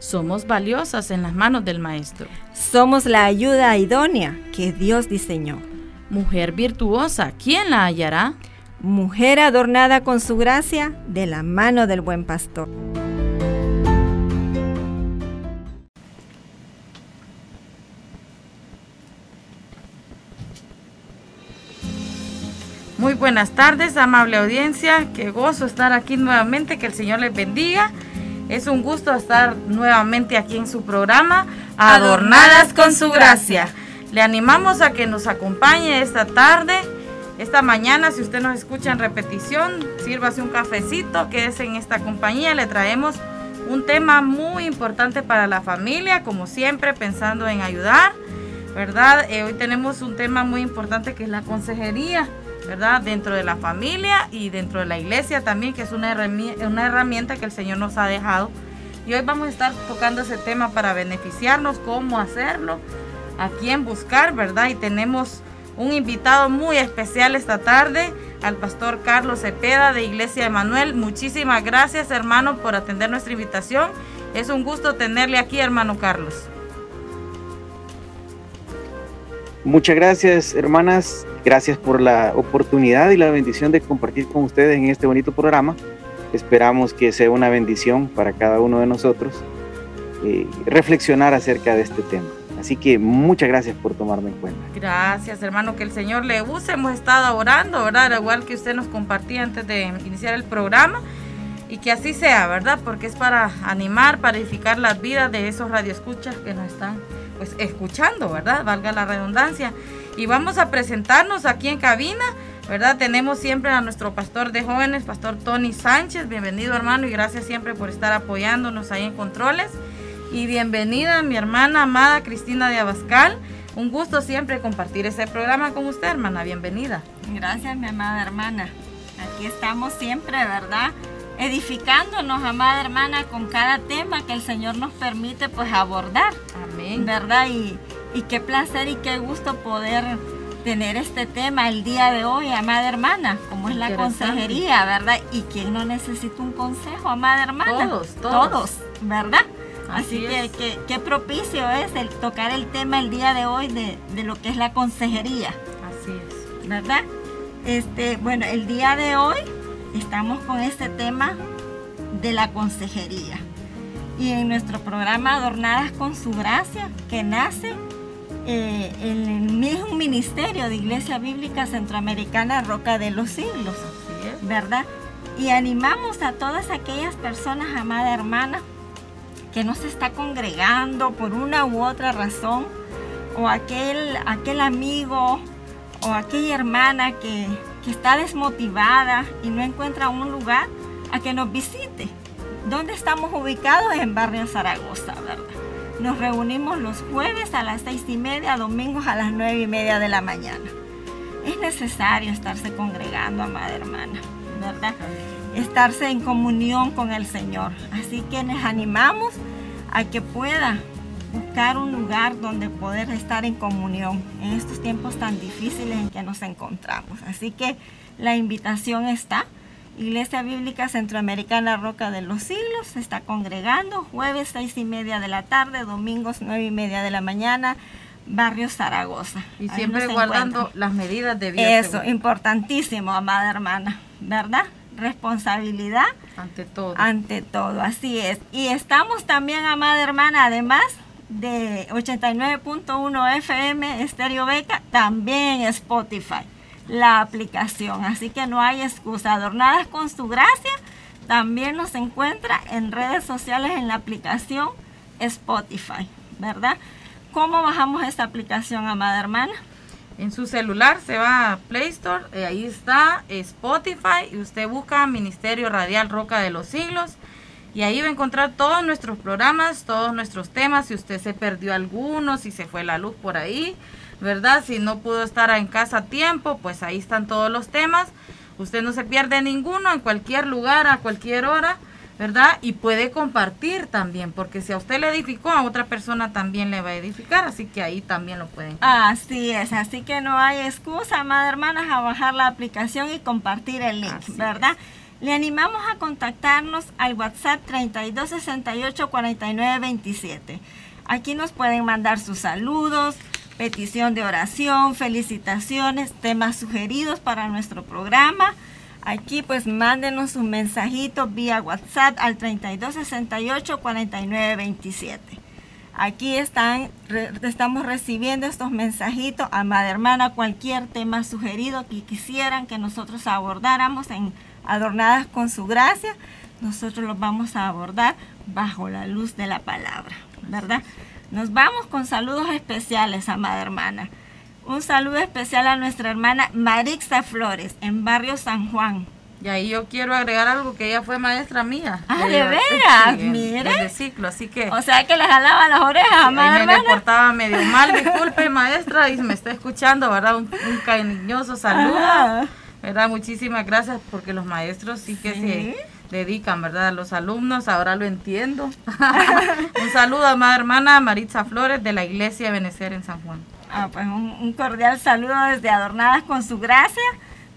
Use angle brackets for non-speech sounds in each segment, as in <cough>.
Somos valiosas en las manos del Maestro. Somos la ayuda idónea que Dios diseñó. Mujer virtuosa, ¿quién la hallará? Mujer adornada con su gracia de la mano del buen pastor. Muy buenas tardes, amable audiencia. Qué gozo estar aquí nuevamente. Que el Señor les bendiga. Es un gusto estar nuevamente aquí en su programa, Adornadas con su gracia. Le animamos a que nos acompañe esta tarde, esta mañana, si usted nos escucha en repetición, sírvase un cafecito, que es en esta compañía. Le traemos un tema muy importante para la familia, como siempre, pensando en ayudar, ¿verdad? Eh, hoy tenemos un tema muy importante que es la consejería. ¿Verdad? Dentro de la familia y dentro de la iglesia también, que es una herramienta, que el Señor nos ha dejado. Y hoy vamos a estar tocando ese tema para beneficiarnos, cómo hacerlo, a quién buscar, ¿verdad? Y tenemos un invitado muy especial esta tarde, al pastor Carlos Cepeda de Iglesia Emanuel. Muchísimas gracias, hermano, por atender nuestra invitación. Es un gusto tenerle aquí, hermano Carlos. Muchas gracias, hermanas. Gracias por la oportunidad y la bendición de compartir con ustedes en este bonito programa. Esperamos que sea una bendición para cada uno de nosotros eh, reflexionar acerca de este tema. Así que muchas gracias por tomarme en cuenta. Gracias, hermano, que el Señor le use. Hemos estado orando, ¿verdad? Igual que usted nos compartía antes de iniciar el programa. Y que así sea, ¿verdad? Porque es para animar, para edificar las vidas de esos radioescuchas que nos están pues escuchando, ¿verdad? Valga la redundancia. Y vamos a presentarnos aquí en cabina, ¿verdad? Tenemos siempre a nuestro pastor de jóvenes, pastor Tony Sánchez. Bienvenido hermano y gracias siempre por estar apoyándonos ahí en controles. Y bienvenida mi hermana amada Cristina de Abascal. Un gusto siempre compartir ese programa con usted, hermana. Bienvenida. Gracias, mi amada hermana. Aquí estamos siempre, ¿verdad? Edificándonos, amada hermana, con cada tema que el Señor nos permite pues abordar. Amén. ¿Verdad? Y, y qué placer y qué gusto poder tener este tema el día de hoy, amada hermana, como es la consejería, ¿verdad? Y quién no necesita un consejo, amada hermana. Todos, todos. ¿verdad? Así, que qué propicio es el tocar el tema el día de hoy de, de, lo que es la consejería. Así es. ¿Verdad? Este, bueno, el día de hoy estamos con este tema de la consejería. Y en nuestro programa Adornadas con su gracia, que nace eh, en el mismo ministerio de Iglesia Bíblica Centroamericana Roca de los Siglos, ¿verdad? Y animamos a todas aquellas personas, amada hermana, que no se está congregando por una u otra razón, o aquel, aquel amigo o aquella hermana que que está desmotivada y no encuentra un lugar a que nos visite. ¿Dónde estamos ubicados? En Barrio Zaragoza, ¿verdad? Nos reunimos los jueves a las seis y media, domingos a las nueve y media de la mañana. Es necesario estarse congregando, amada hermana, ¿verdad? Estarse en comunión con el Señor. Así que les animamos a que pueda buscar un lugar donde poder estar en comunión en estos tiempos tan difíciles en que nos encontramos. Así que la invitación está. Iglesia Bíblica Centroamericana Roca de los Siglos se está congregando jueves seis y media de la tarde, domingos nueve y media de la mañana, barrio Zaragoza. Y siempre guardando las medidas de vida. Eso, importantísimo, amada hermana, ¿verdad? Responsabilidad. Ante todo. Ante todo, así es. Y estamos también, amada hermana, además de 89.1 FM Estéreo Beca, también Spotify, la aplicación. Así que no hay excusa. Adornadas con su gracia, también nos encuentra en redes sociales en la aplicación Spotify, ¿verdad? ¿Cómo bajamos esta aplicación, amada hermana? En su celular se va a Play Store, y ahí está Spotify y usted busca Ministerio Radial Roca de los Siglos Y ahí va a encontrar todos nuestros programas, todos nuestros temas, si usted se perdió alguno, si se fue la luz por ahí, ¿verdad? Si no pudo estar en casa a tiempo, pues ahí están todos los temas. Usted no se pierde ninguno en cualquier lugar, a cualquier hora, ¿verdad? Y puede compartir también, porque si a usted le edificó, a otra persona también le va a edificar, así que ahí también lo pueden. Así es, así que no hay excusa, madre hermanas, a bajar la aplicación y compartir el link, ¿verdad? Le animamos a contactarnos al WhatsApp 3268 4927. Aquí nos pueden mandar sus saludos, petición de oración, felicitaciones, temas sugeridos para nuestro programa. Aquí pues mándenos un mensajito vía WhatsApp al 3268-4927. Aquí están, estamos recibiendo estos mensajitos, amada hermana, cualquier tema sugerido que quisieran que nosotros abordáramos en Adornadas con su gracia, nosotros los vamos a abordar bajo la luz de la palabra, ¿verdad? Nos vamos con saludos especiales, amada hermana. Un saludo especial a nuestra hermana Marixa Flores, en Barrio San Juan. Y ahí yo quiero agregar algo que ella fue maestra mía. Ah, de veras, mire. De ciclo, así que. O sea que le jalaba las orejas, amada ahí me portaba medio mal, <laughs> disculpe maestra, y me está escuchando, ¿verdad? Un, cariñoso saludo. ¿Verdad? Muchísimas gracias porque los maestros sí que se dedican, ¿verdad? A los alumnos, ahora lo entiendo. <laughs> un saludo a mi hermana Maritza Flores de la Iglesia de Benecer en San Juan. Ah, pues un, cordial saludo desde Adornadas con su gracia.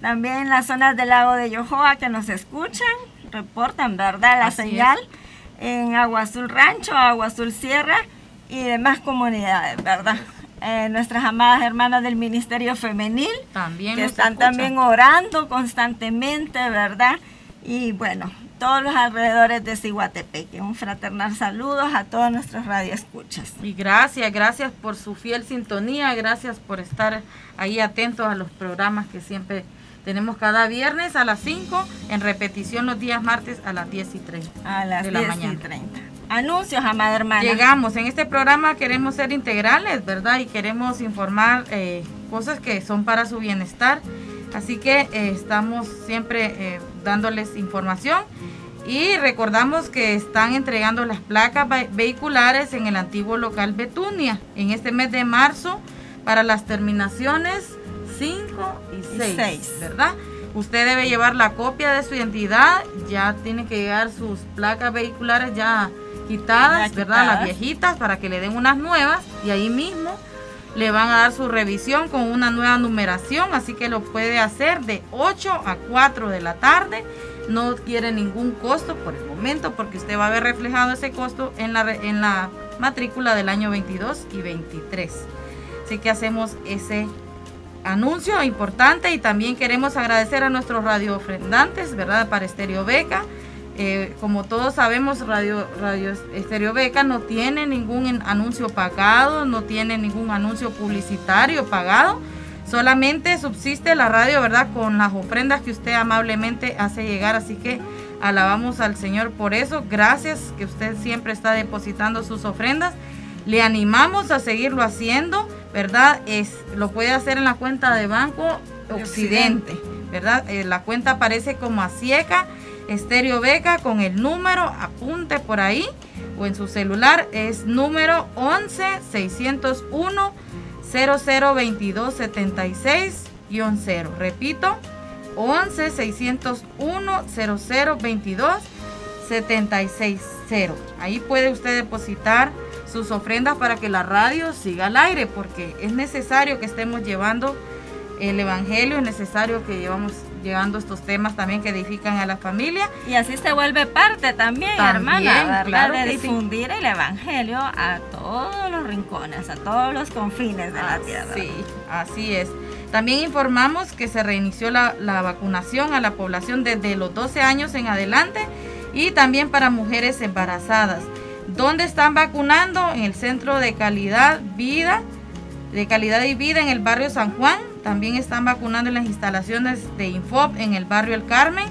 También en las zonas del lago de Yohoa que nos escuchan, reportan, ¿verdad? La señal en Agua Azul Rancho, Agua Azul Sierra y demás comunidades, ¿verdad? Eh, nuestras amadas hermanas del Ministerio Femenil, también que están también orando constantemente, ¿verdad? Y bueno, todos los alrededores de Ciguatepeque. Un fraternal saludos a todos nuestros radioescuchas. Y gracias, gracias por su fiel sintonía, gracias por estar ahí atentos a los programas que siempre tenemos cada viernes a las 5, en repetición los días martes a las 10 y 30 a las de la mañana. Y 30. Anuncios, amada hermana. Llegamos, en este programa queremos ser integrales, ¿verdad? Y queremos informar eh, cosas que son para su bienestar. Así que eh, estamos siempre eh, dándoles información y recordamos que están entregando las placas vehiculares en el antiguo local Betunia en este mes de marzo para las terminaciones 5 y 6, ¿verdad? Usted debe llevar la copia de su identidad, ya tiene que llegar sus placas vehiculares ya quitadas, ¿verdad? Las viejitas para que le den unas nuevas y ahí mismo le van a dar su revisión con una nueva numeración, así que lo puede hacer de 8 a 4 de la tarde. No quiere ningún costo por el momento porque usted va a ver reflejado ese costo en la, en la matrícula del año 22 y 23. Así que hacemos ese anuncio importante y también queremos agradecer a nuestros radio ofrendantes, ¿verdad? Para Estéreo Beca eh, como todos sabemos, Radio, Radio Estéreo Beca no tiene ningún anuncio pagado, no tiene ningún anuncio publicitario pagado. Solamente subsiste la radio, ¿verdad? Con las ofrendas que usted amablemente hace llegar. Así que alabamos al Señor por eso. Gracias que usted siempre está depositando sus ofrendas. Le animamos a seguirlo haciendo, ¿verdad? Es, lo puede hacer en la cuenta de Banco Occidente, ¿verdad? Eh, la cuenta aparece como a cieca Estéreo Beca con el número, apunte por ahí o en su celular, es número 11 601 0022 76 0. Repito, 11 601 0022 76 0. Ahí puede usted depositar sus ofrendas para que la radio siga al aire, porque es necesario que estemos llevando el Evangelio, es necesario que llevamos llevando estos temas también que edifican a la familia. Y así se vuelve parte también, hermana, Claro de difundir el Evangelio a todos los rincones, a todos los confines de la tierra. Sí, así es. También informamos que se reinició la, la vacunación a la población desde los 12 años en adelante y también para mujeres embarazadas. ¿Dónde están vacunando? En el Centro de Calidad Vida, de Calidad y Vida en el barrio San Juan, también están vacunando en las instalaciones de Infob en el barrio El Carmen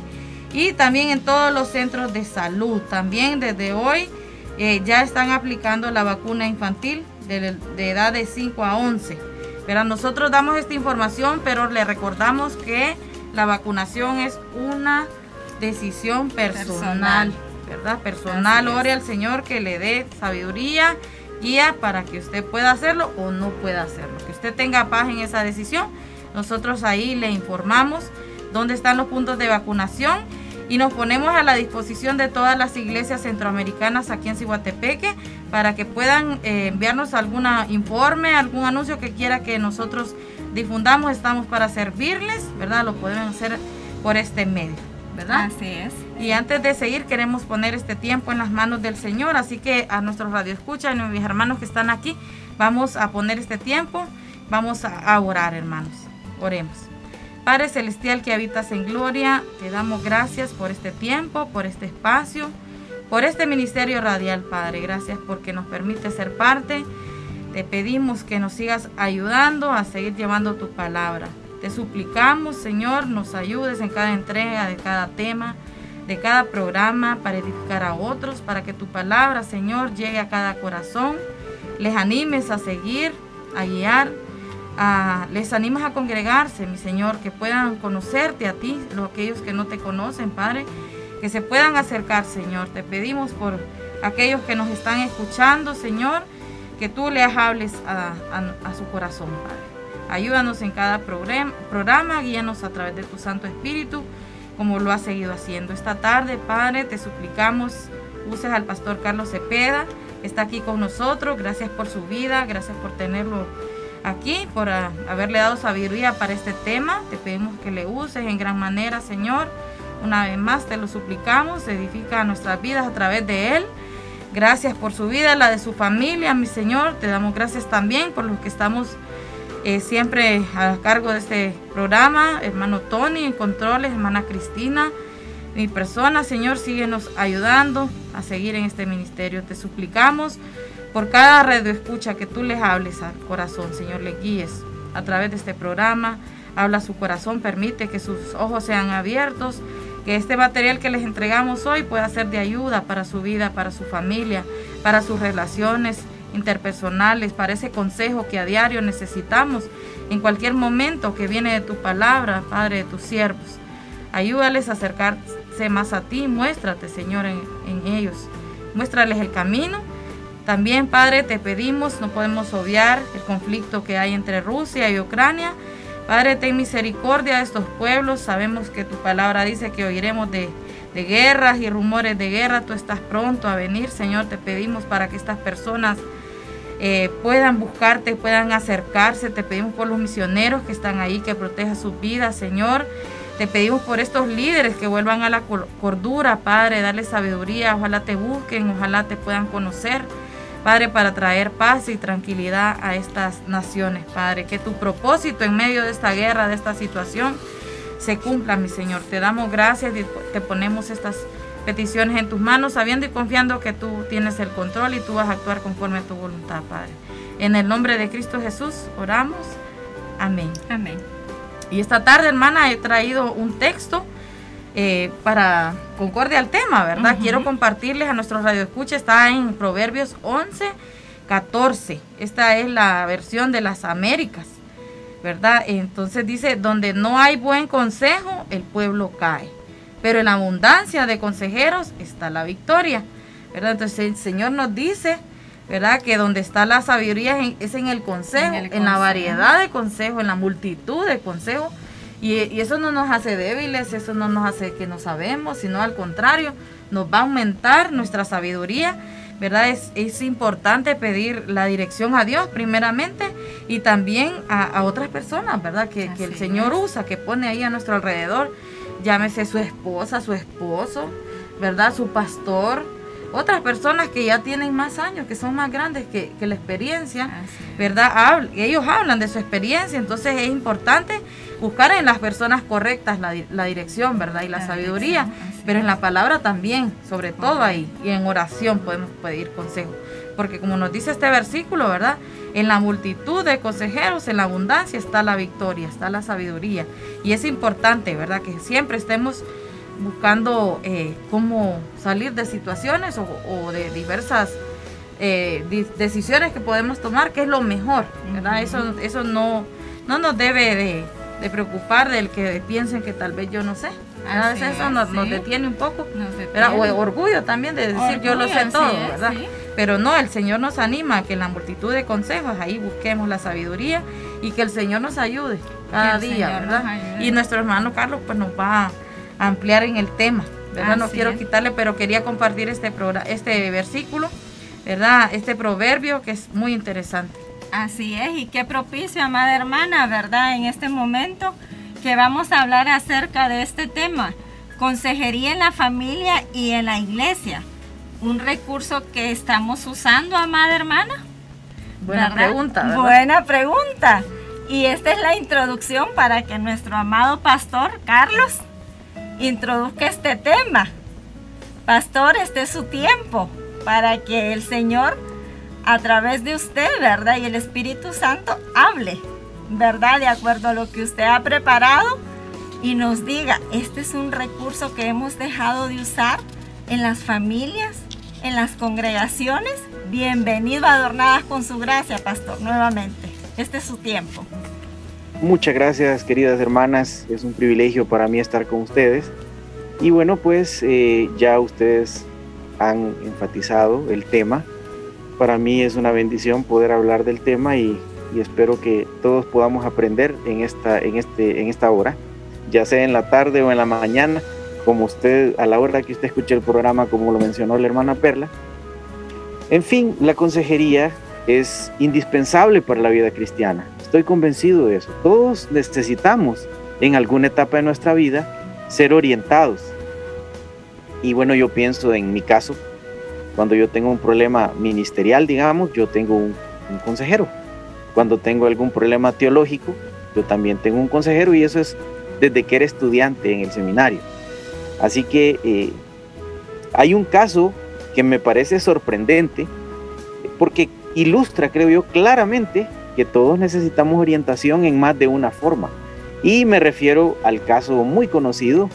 y también en todos los centros de salud. También desde hoy eh, ya están aplicando la vacuna infantil de, edad de 5 a 11. Pero nosotros damos esta información, pero le recordamos que la vacunación es una decisión personal, ¿verdad? Personal, ore al Señor que le dé sabiduría, guía para que usted pueda hacerlo o no pueda hacerlo. Que usted tenga paz en esa decisión. Nosotros ahí le informamos dónde están los puntos de vacunación y nos ponemos a la disposición de todas las iglesias centroamericanas aquí en Cihuatepeque para que puedan eh, enviarnos algún informe, algún anuncio que quiera que nosotros difundamos. Estamos para servirles, ¿verdad? Lo pueden hacer por este medio, ¿verdad? Así es. Y antes de seguir, queremos poner este tiempo en las manos del Señor. Así que a nuestros radioescuchas y a mis hermanos que están aquí, vamos a poner este tiempo. Vamos a orar, hermanos. Oremos. Padre Celestial que habitas en gloria, te damos gracias por este tiempo, por este espacio, por este ministerio radial, Padre. Gracias porque nos permite ser parte. Te pedimos que nos sigas ayudando a seguir llevando tu palabra. Te suplicamos, Señor, nos ayudes en cada entrega de cada tema, de cada programa, para edificar a otros, para que tu palabra, Señor, llegue a cada corazón. Les animes a seguir, a guiar les animas a congregarse, mi Señor, que puedan conocerte a ti, los aquellos que no te conocen, Padre, que se puedan acercar, Señor. Te pedimos por aquellos que nos están escuchando, Señor, que tú les hables a, su corazón, Padre. Ayúdanos en cada programa, programa, guíanos a través de tu Santo Espíritu, como lo has seguido haciendo. Esta tarde, Padre, te suplicamos, uses al pastor Carlos Cepeda, está aquí con nosotros. Gracias por su vida, gracias por tenerlo aquí por ah, haberle dado sabiduría para este tema. Te pedimos que le uses en gran manera, Señor. Una vez más te lo suplicamos, edifica nuestras vidas a través de Él. Gracias por su vida, la de su familia, mi Señor. Te damos gracias también por los que estamos eh, siempre a cargo de este programa. Hermano Tony en controles, hermana Cristina. Mi persona, Señor, síguenos ayudando a seguir en este ministerio. Te suplicamos por cada red de escucha que tú les hables al corazón, Señor, le guíes a través de este programa. Habla su corazón, permite que sus ojos sean abiertos, que este material que les entregamos hoy pueda ser de ayuda para su vida, para su familia, para sus relaciones interpersonales, para ese consejo que a diario necesitamos en cualquier momento que viene de tu palabra, Padre, de tus siervos. Ayúdales a acercarse más a ti, muéstrate, Señor, en, en ellos. Muéstrales el camino también, Padre, te pedimos, no podemos obviar el conflicto que hay entre Rusia y Ucrania. Padre, ten misericordia de estos pueblos. Sabemos que tu palabra dice que oiremos de, guerras y rumores de guerra. Tú estás pronto a venir, Señor. Te pedimos para que estas personas eh, puedan buscarte, puedan acercarse. Te pedimos por los misioneros que están ahí, que protejan sus vidas, Señor. Te pedimos por estos líderes que vuelvan a la cordura, Padre, darles sabiduría. Ojalá te busquen, ojalá te puedan conocer. Padre, para traer paz y tranquilidad a estas naciones, Padre. Que tu propósito en medio de esta guerra, de esta situación, se cumpla, mi Señor. Te damos gracias y te ponemos estas peticiones en tus manos, sabiendo y confiando que tú tienes el control y tú vas a actuar conforme a tu voluntad, Padre. En el nombre de Cristo Jesús oramos. Amén. Amén. Y esta tarde, hermana, he traído un texto eh, para concordia al tema, ¿verdad? Quiero compartirles a nuestros radioescuchas, está en Proverbios 11, 14. Esta es la versión de las Américas, ¿verdad? Entonces dice, donde no hay buen consejo, el pueblo cae, pero en la abundancia de consejeros está la victoria, ¿verdad? Entonces el Señor nos dice, ¿verdad? Que donde está la sabiduría es en el consejo, en la variedad de consejos, en la multitud de consejos y, eso no nos hace débiles, eso no nos hace que no sabemos, sino al contrario, nos va a aumentar nuestra sabiduría. ¿verdad? Es, es, importante pedir la dirección a Dios primeramente y también a, otras personas, ¿verdad? Que, que el Señor usa, que pone ahí a nuestro alrededor, llámese su esposa, su esposo, ¿verdad? Su pastor, otras personas que ya tienen más años, que son más grandes que, que la experiencia, ¿verdad? ellos hablan de su experiencia, entonces es importante buscar en las personas correctas la, dirección, ¿verdad? Y la, sabiduría, pero en la palabra también, sobre todo ahí, y en oración podemos pedir consejo. Porque como nos dice este versículo, ¿verdad? En la multitud de consejeros, en la abundancia está la victoria, está la sabiduría. Y es importante, ¿verdad? Que siempre estemos buscando eh, cómo salir de situaciones o, de diversas eh, decisiones que podemos tomar, que es lo mejor, ¿verdad? Eso, eso no, no nos debe de de preocupar del que piensen que tal vez yo no sé, A veces eso nos, detiene un poco, o orgullo también de decir yo lo sé todo, ¿verdad? Pero no, el Señor nos anima a que en la multitud de consejos ahí busquemos la sabiduría y que el Señor nos ayude cada día, ¿verdad? Y nuestro hermano Carlos pues nos va a ampliar en el tema, ¿verdad? no quiero quitarle, pero quería compartir este, este versículo, ¿verdad? Este proverbio que es muy interesante. Así es, y qué propicio, amada hermana, ¿verdad? En este momento que vamos a hablar acerca de este tema, consejería en la familia y en la iglesia un recurso que estamos usando, amada hermana? Buena pregunta. Buena pregunta. Y esta es la introducción para que nuestro amado pastor Carlos introduzca este tema. Pastor, este es su tiempo para que el Señor a través de usted, ¿verdad? Y el Espíritu Santo hable, ¿verdad? De acuerdo a lo que usted ha preparado y nos diga, este es un recurso que hemos dejado de usar en las familias, en las congregaciones. Bienvenido a Adornadas con su gracia, pastor, nuevamente. Este es su tiempo. Muchas gracias, queridas hermanas. Es un privilegio para mí estar con ustedes. Y bueno, pues eh, ya ustedes han enfatizado el tema. Para mí es una bendición poder hablar del tema y, espero que todos podamos aprender en esta, en, este, en esta hora, ya sea en la tarde o en la mañana como usted, a la hora que usted escuche el programa, como lo mencionó la hermana Perla. En fin, la consejería es indispensable para la vida cristiana. Estoy convencido de eso. Todos necesitamos en alguna etapa de nuestra vida ser orientados. Y bueno, yo pienso en mi caso, cuando yo tengo un problema ministerial, digamos, yo tengo un, consejero. Cuando tengo algún problema teológico, yo también tengo un consejero y eso es desde que era estudiante en el seminario. Así que eh, hay un caso que me parece sorprendente porque ilustra, creo yo, claramente que todos necesitamos orientación en más de una forma. Y me refiero al caso muy conocido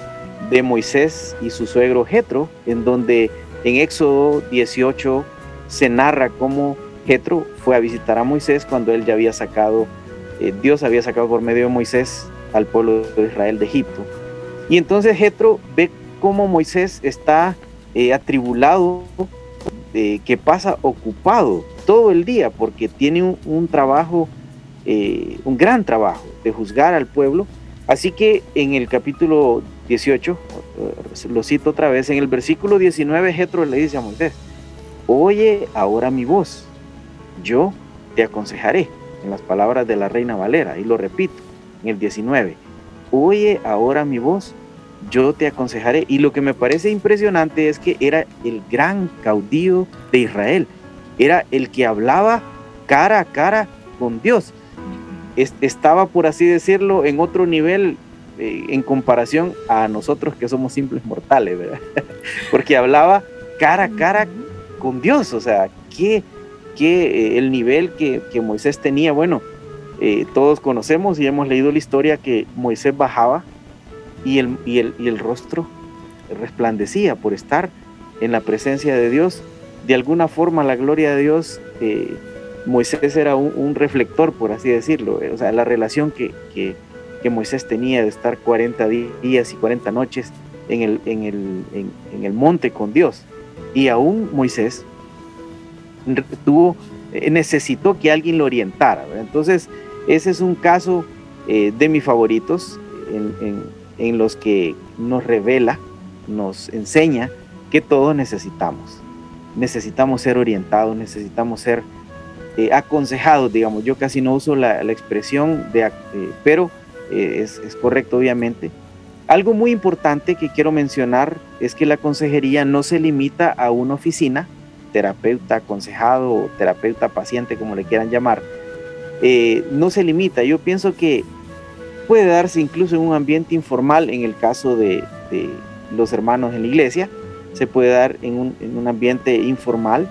de Moisés y su suegro Jetro, en donde en Éxodo 18 se narra cómo Jetro fue a visitar a Moisés cuando él ya había sacado, eh, Dios había sacado por medio de Moisés al pueblo de Israel de Egipto. Y entonces Jetro ve cómo Moisés está eh, atribulado, que pasa ocupado todo el día porque tiene un, trabajo, eh, un gran trabajo de juzgar al pueblo. Así que en el capítulo 18, eh, lo cito otra vez, en el versículo 19 Jetro le dice a Moisés, oye ahora mi voz, yo te aconsejaré, en las palabras de la reina Valera, y lo repito, en el 19, oye ahora mi voz, yo te aconsejaré. Y lo que me parece impresionante es que era el gran caudillo de Israel, era el que hablaba cara a cara con Dios. estaba, por así decirlo, en otro nivel eh, en comparación a nosotros que somos simples mortales, ¿verdad? <laughs> Porque hablaba cara a cara con Dios, o sea, que, eh, el nivel que, que Moisés tenía, bueno, eh, todos conocemos y hemos leído la historia que Moisés bajaba y el, y el, rostro resplandecía por estar en la presencia de Dios. De alguna forma la gloria de Dios, eh, Moisés era un, reflector, por así decirlo. O sea, la relación que, que, Moisés tenía de estar 40 días y 40 noches en el, en el, en, el monte con Dios. Y aún Moisés tuvo, eh, necesitó que alguien lo orientara. Entonces, ese es un caso de mis favoritos en, los que nos revela, nos enseña que todos necesitamos. Necesitamos ser orientados, necesitamos ser eh, aconsejados, digamos. Yo casi no uso la, expresión, de, eh, pero eh, es, correcto obviamente. Algo muy importante que quiero mencionar es que la consejería no se limita a una oficina, terapeuta aconsejado o terapeuta paciente, como le quieran llamar. no se limita. Yo pienso que puede darse incluso en un ambiente informal en el caso de, los hermanos en la iglesia, se puede dar en un, ambiente informal,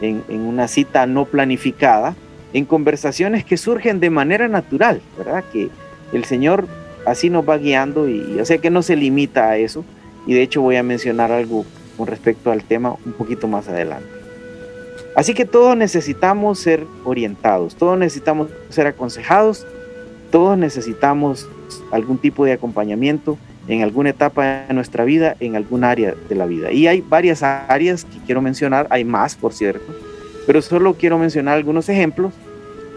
en, una cita no planificada, en conversaciones que surgen de manera natural, ¿verdad? Que el Señor así nos va guiando y, o sea que no se limita a eso. Y de hecho voy a mencionar algo con respecto al tema un poquito más adelante. Así que todos necesitamos ser orientados, todos necesitamos ser aconsejados todos necesitamos algún tipo de acompañamiento en alguna etapa de nuestra vida, en algún área de la vida. Y hay varias áreas que quiero mencionar, hay más, por cierto, pero solo quiero mencionar algunos ejemplos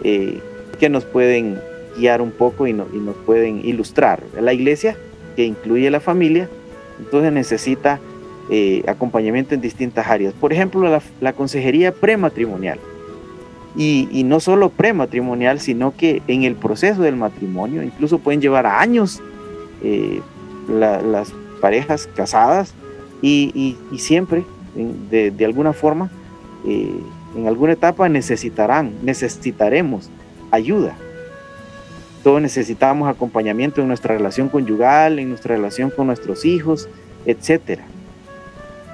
eh, que nos pueden guiar un poco y, nos pueden ilustrar. La iglesia, que incluye la familia, entonces necesita eh, acompañamiento en distintas áreas. Por ejemplo, la, consejería prematrimonial. Y, no solo prematrimonial, sino que en el proceso del matrimonio, incluso pueden llevar años eh, las parejas casadas y, siempre, de, alguna forma, eh, en alguna etapa necesitarán, necesitaremos ayuda. Todos necesitamos acompañamiento en nuestra relación conyugal, en nuestra relación con nuestros hijos, etc.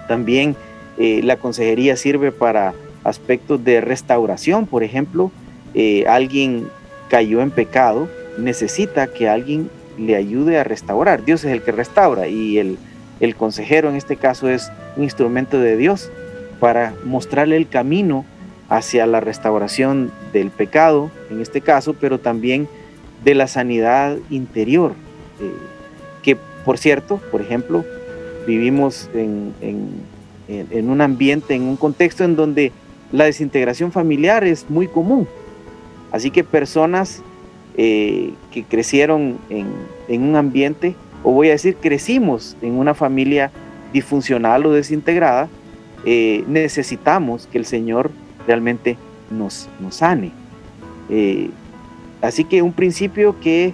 También eh, la consejería sirve para aspectos de restauración, por ejemplo, eh, alguien cayó en pecado, necesita que alguien le ayude a restaurar. Dios es el que restaura y el consejero en este caso es un instrumento de Dios para mostrarle el camino hacia la restauración del pecado, en este caso, pero también de la sanidad interior, eh, que por cierto, por ejemplo, vivimos en, en, un ambiente, en un contexto en donde la desintegración familiar es muy común. Así que personas eh, que crecieron en, en, un ambiente, o voy a decir, crecimos en una familia disfuncional o desintegrada, eh, necesitamos que el Señor realmente nos, nos sane. Así que un principio que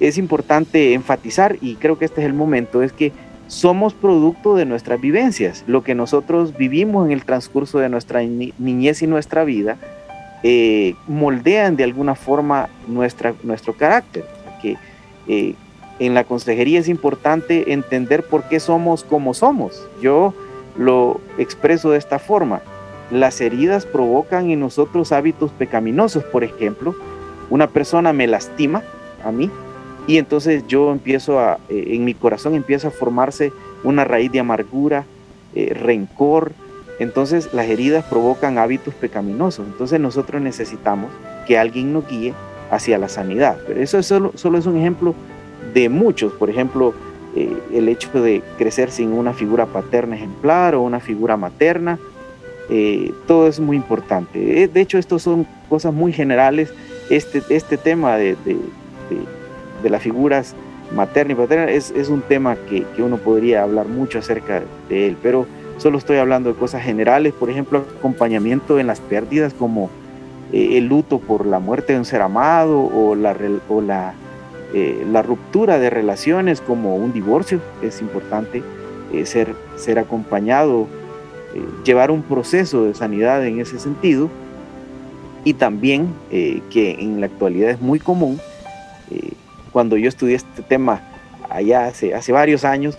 es importante enfatizar, y creo que este es el momento, es que somos producto de nuestras vivencias. Lo que nosotros vivimos en el transcurso de nuestra niñez y nuestra vida eh, moldean de alguna forma nuestra, nuestro carácter. Que, en la consejería es importante entender por qué somos como somos. Yo lo expreso de esta forma. Las heridas provocan en nosotros hábitos pecaminosos. Por ejemplo, una persona me lastima a mí y entonces yo empiezo a, eh, en mi corazón empieza a formarse una raíz de amargura, eh, rencor. Entonces las heridas provocan hábitos pecaminosos. Entonces nosotros necesitamos que alguien nos guíe hacia la sanidad. Pero eso solo, solo es un ejemplo de muchos. Por ejemplo, eh, el hecho de crecer sin una figura paterna ejemplar o una figura materna, eh, todo es muy importante. De hecho, estos son cosas muy generales. Este, este tema de, de, las figuras materna y paterna es, es un tema que, que, uno podría hablar mucho acerca de él, pero solo estoy hablando de cosas generales, por ejemplo, acompañamiento en las pérdidas como el luto por la muerte de un ser amado o la, o la eh, la ruptura de relaciones como un divorcio, es importante eh, ser, ser acompañado, eh, llevar un proceso de sanidad en ese sentido. Y también que en la actualidad es muy común, cuando yo estudié este tema allá hace, hace varios años,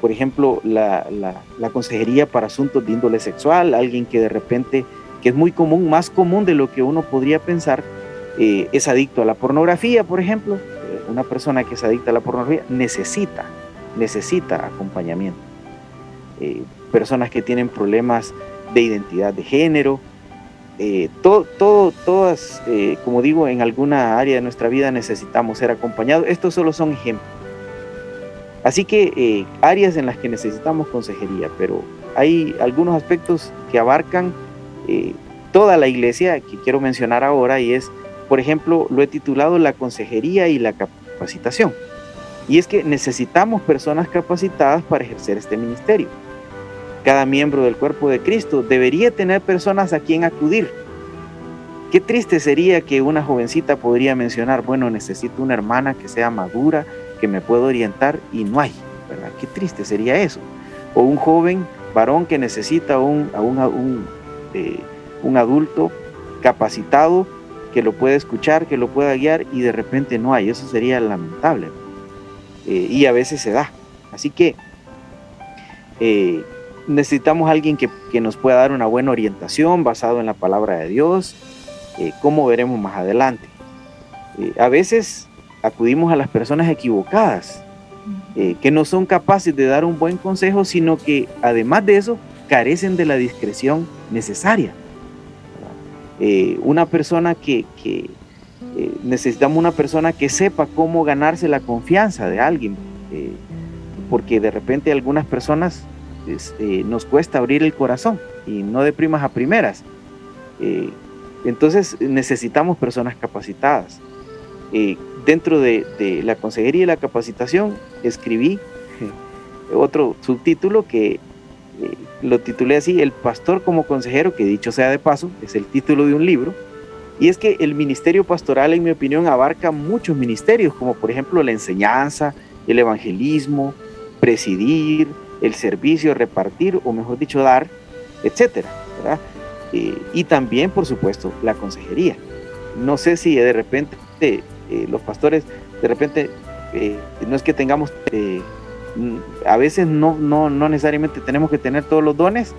por ejemplo, la, la, consejería para asuntos de índole sexual, alguien que de repente, que es muy común, más común de lo que uno podría pensar, eh, es adicto a la pornografía, por ejemplo, eh, una persona que es adicta a la pornografía necesita, necesita acompañamiento. Eh, personas que tienen problemas de identidad de género, todo, todo, todas, como digo, en alguna área de nuestra vida necesitamos ser acompañados. Estos solo son ejemplos. Así que áreas en las que necesitamos consejería, pero hay algunos aspectos que abarcan toda la iglesia que quiero mencionar ahora y es por ejemplo, lo he titulado La consejería y la capacitación. Y es que necesitamos personas capacitadas para ejercer este ministerio. Cada miembro del cuerpo de Cristo debería tener personas a quien acudir. Qué triste sería que una jovencita podría mencionar, bueno, necesito una hermana que sea madura, que me pueda orientar y no hay, ¿verdad? Qué triste sería eso. O un joven varón que necesita un, un, eh, un adulto capacitado que lo pueda escuchar, que lo pueda guiar y de repente no hay. Eso sería lamentable. Eh, y a veces se da. Así que eh, necesitamos alguien que, nos pueda dar una buena orientación basado en la palabra de Dios, eh, como veremos más adelante. a veces acudimos a las personas equivocadas, que no son capaces de dar un buen consejo, sino que además de eso carecen de la discreción necesaria. Eh, una persona que, eh, necesitamos una persona que sepa cómo ganarse la confianza de alguien, eh, porque de repente algunas personas este, nos cuesta abrir el corazón y no de primas a primeras. entonces necesitamos personas capacitadas. dentro de, de, la consejería y la capacitación escribí otro subtítulo que lo titulé así, El pastor como consejero, que dicho sea de paso, es el título de un libro. Y es que el ministerio pastoral, en mi opinión, abarca muchos ministerios, como por ejemplo la enseñanza, el evangelismo, presidir, el servicio, repartir, o mejor dicho, dar, etcétera. Eh, y también, por supuesto, la consejería. No sé si de repente eh, los pastores, de repente, eh, no es que tengamos a veces no, no, no necesariamente tenemos que tener todos los dones,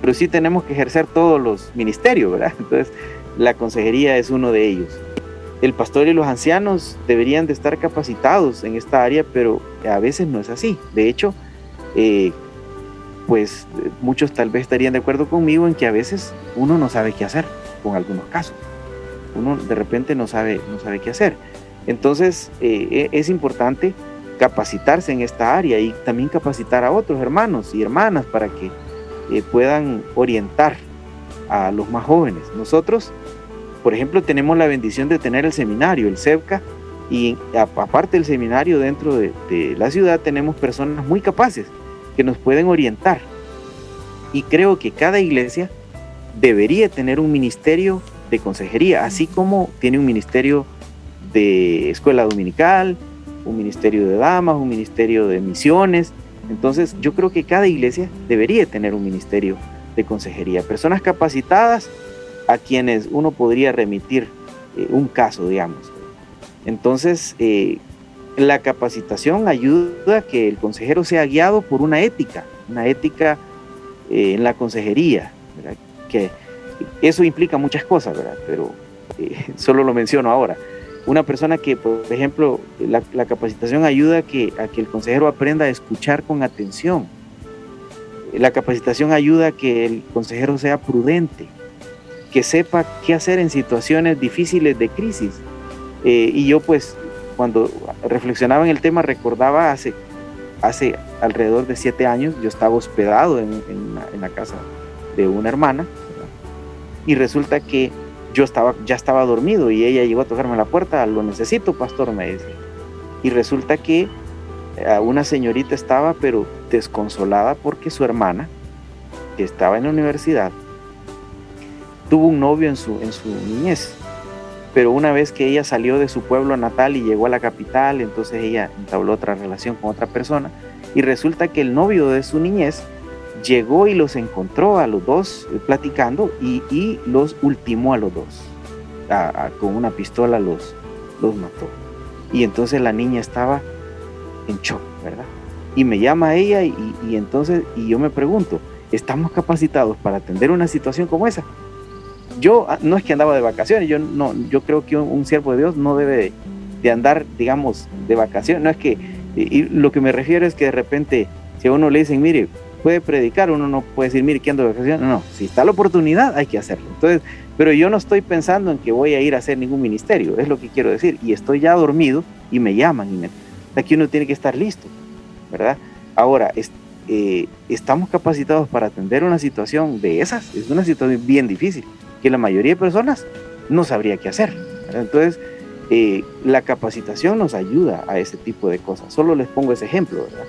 pero sí tenemos que ejercer todos los ministerios, ¿verdad? <laughs> Entonces, la consejería es uno de ellos. El pastor y los ancianos deberían de estar capacitados en esta área, pero a veces no es así. De hecho, eh, pues muchos tal vez estarían de acuerdo conmigo en que a veces uno no sabe qué hacer con algunos casos. Uno de repente no sabe, no sabe qué hacer. Entonces, eh, e, es importante capacitarse en esta área y también capacitar a otros hermanos y hermanas para que eh, puedan orientar a los más jóvenes. Nosotros, por ejemplo, tenemos la bendición de tener el seminario, el CEPCA, y aparte del seminario dentro de, de la ciudad tenemos personas muy capaces que nos pueden orientar. Y creo que cada iglesia debería tener un ministerio de consejería, así como tiene un ministerio de escuela dominical, un ministerio de damas, un ministerio de misiones. Entonces yo creo que cada iglesia debería tener un ministerio de consejería, personas capacitadas a quienes uno podría remitir eh, un caso, digamos. Entonces, eh, la capacitación ayuda a que el consejero sea guiado por una ética, una ética eh, en la consejería, que eso implica muchas cosas, ¿verdad? pero <laughs> solo lo menciono ahora una persona que, por ejemplo, la, capacitación ayuda a que, a que el consejero aprenda a escuchar con atención. La capacitación ayuda a que el consejero sea prudente, que sepa qué hacer en situaciones difíciles de crisis. Eh, y yo pues cuando reflexionaba en el tema recordaba hace, hace alrededor de siete años, yo estaba hospedado en, en la casa de una hermana y resulta que yo estaba, ya estaba dormido y ella llegó a tocarme la puerta, lo necesito, pastor, me dice. Y resulta que eh, una señorita estaba pero desconsolada porque su hermana, que estaba en la universidad, tuvo un novio en su, en su niñez. Pero una vez que ella salió de su pueblo natal y llegó a la capital, entonces ella entabló otra relación con otra persona y resulta que el novio de su niñez llegó y los encontró a los dos eh, platicando y, los ultimó a los dos. con una pistola los, los mató. Y entonces la niña estaba en shock, ¿verdad? Y me llama ella y, entonces, y yo me pregunto, ¿estamos capacitados para atender una situación como esa? Yo ah, no es que andaba de vacaciones, yo, no, yo creo que un, siervo de Dios no debe de, andar, digamos, de vacaciones. No es que, lo que me refiero es que de repente, si a uno le dicen, mire, puede predicar, uno no puede decir, mire, ¿quién ando de vacaciones? No, si está la oportunidad, hay que hacerlo. Entonces, pero yo no estoy pensando en que voy a ir a hacer ningún ministerio, es lo que quiero decir. Y estoy ya dormido y me llaman. Y me, aquí uno tiene que estar listo, ¿verdad? Ahora, eh, estamos capacitados para atender una situación de esas. Es una situación bien difícil, que la mayoría de personas no sabría qué hacer. Entonces, eh, la capacitación nos ayuda a ese tipo de cosas. Solo les pongo ese ejemplo, ¿verdad?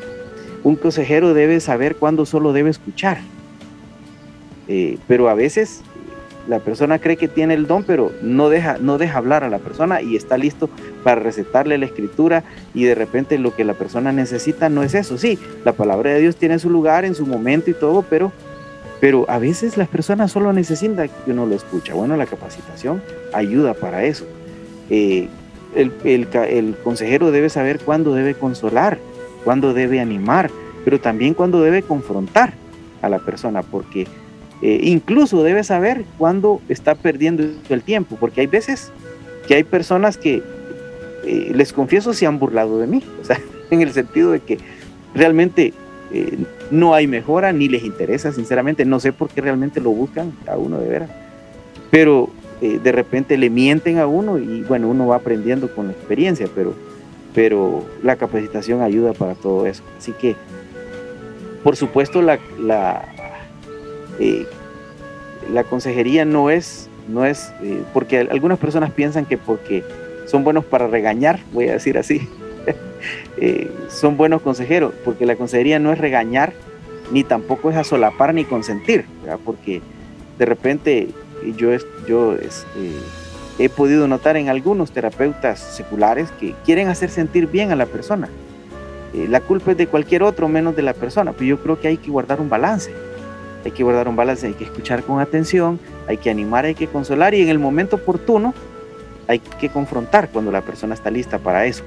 Un consejero debe saber cuándo solo debe escuchar. Eh, pero a veces la persona cree que tiene el don, pero no deja, no deja hablar a la persona y está listo para recetarle la escritura y de repente lo que la persona necesita no es eso. Sí, la palabra de Dios tiene su lugar en su momento y todo, pero, pero a veces las personas solo necesitan que uno lo escucha. Bueno, la capacitación ayuda para eso. Eh, el, el consejero debe saber cuándo debe consolar cuando debe animar, pero también cuando debe confrontar a la persona, porque eh, incluso debe saber cuándo está perdiendo el tiempo, porque hay veces que hay personas que, eh, les confieso, se han burlado de mí, <laughs> o sea, en el sentido de que realmente eh, no hay mejora ni les interesa, sinceramente, no sé por qué realmente lo buscan a uno de veras, pero eh, de repente le mienten a uno y bueno, uno va aprendiendo con la experiencia, pero, pero la capacitación ayuda para todo eso. Así que, por supuesto, la, la, eh, la consejería no es, no es porque algunas personas piensan que porque son buenos para regañar, voy a decir así, <laughs> son buenos consejeros, porque la consejería no es regañar, ni tampoco es asolapar ni consentir, porque de repente yo, yo este, he podido notar en algunos terapeutas seculares que quieren hacer sentir bien a la persona. Eh, la culpa es de cualquier otro menos de la persona, pero yo creo que hay que guardar un balance. Hay que guardar un balance, hay que escuchar con atención, hay que animar, hay que consolar y en el momento oportuno hay que confrontar cuando la persona está lista para eso.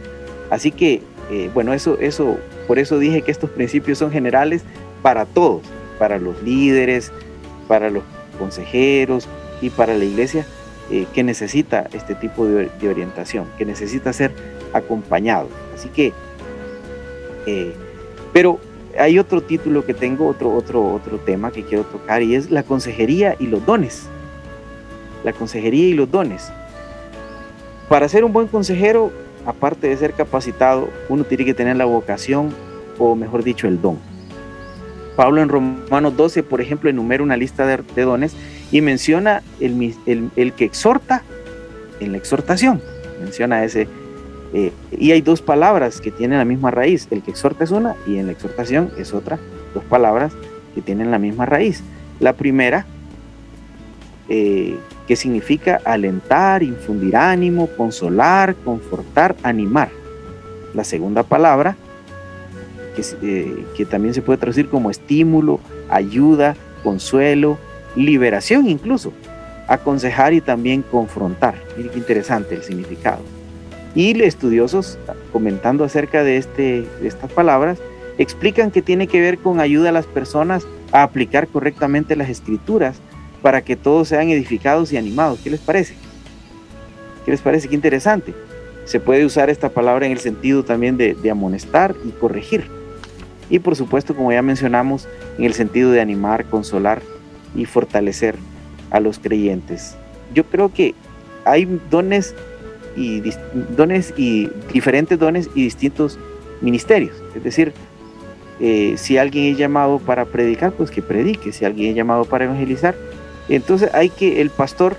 Así que, eh, bueno, eso, eso, por eso dije que estos principios son generales para todos, para los líderes, para los consejeros, y para la iglesia eh, que necesita este tipo de, orientación, que necesita ser acompañado. Así que, eh, pero hay otro título que tengo, otro, otro, otro tema que quiero tocar y es la consejería y los dones. La consejería y los dones. Para ser un buen consejero, aparte de ser capacitado, uno tiene que tener la vocación o mejor dicho el don. Pablo en Romanos 12, por ejemplo, enumera una lista de dones y menciona el, el, que exhorta en la exhortación. Menciona ese. Eh, y hay dos palabras que tienen la misma raíz. El que exhorta es una y en la exhortación es otra. Dos palabras que tienen la misma raíz. La primera, eh, que significa alentar, infundir ánimo, consolar, confortar, animar. La segunda palabra, que, eh, que también se puede traducir como estímulo, ayuda, consuelo, liberación incluso, aconsejar y también confrontar. Miren qué interesante el significado. Y estudiosos, comentando acerca de, este, de estas palabras, explican que tiene que ver con ayuda a las personas a aplicar correctamente las escrituras para que todos sean edificados y animados. ¿Qué les parece? ¿Qué les parece? Qué interesante. Se puede usar esta palabra en el sentido también de, amonestar y corregir. Y por supuesto, como ya mencionamos, en el sentido de animar, consolar y fortalecer a los creyentes. Yo creo que hay dones y dones y diferentes dones y distintos ministerios. Es decir, eh, si alguien es llamado para predicar, pues que predique. Si alguien es llamado para evangelizar, entonces hay que el pastor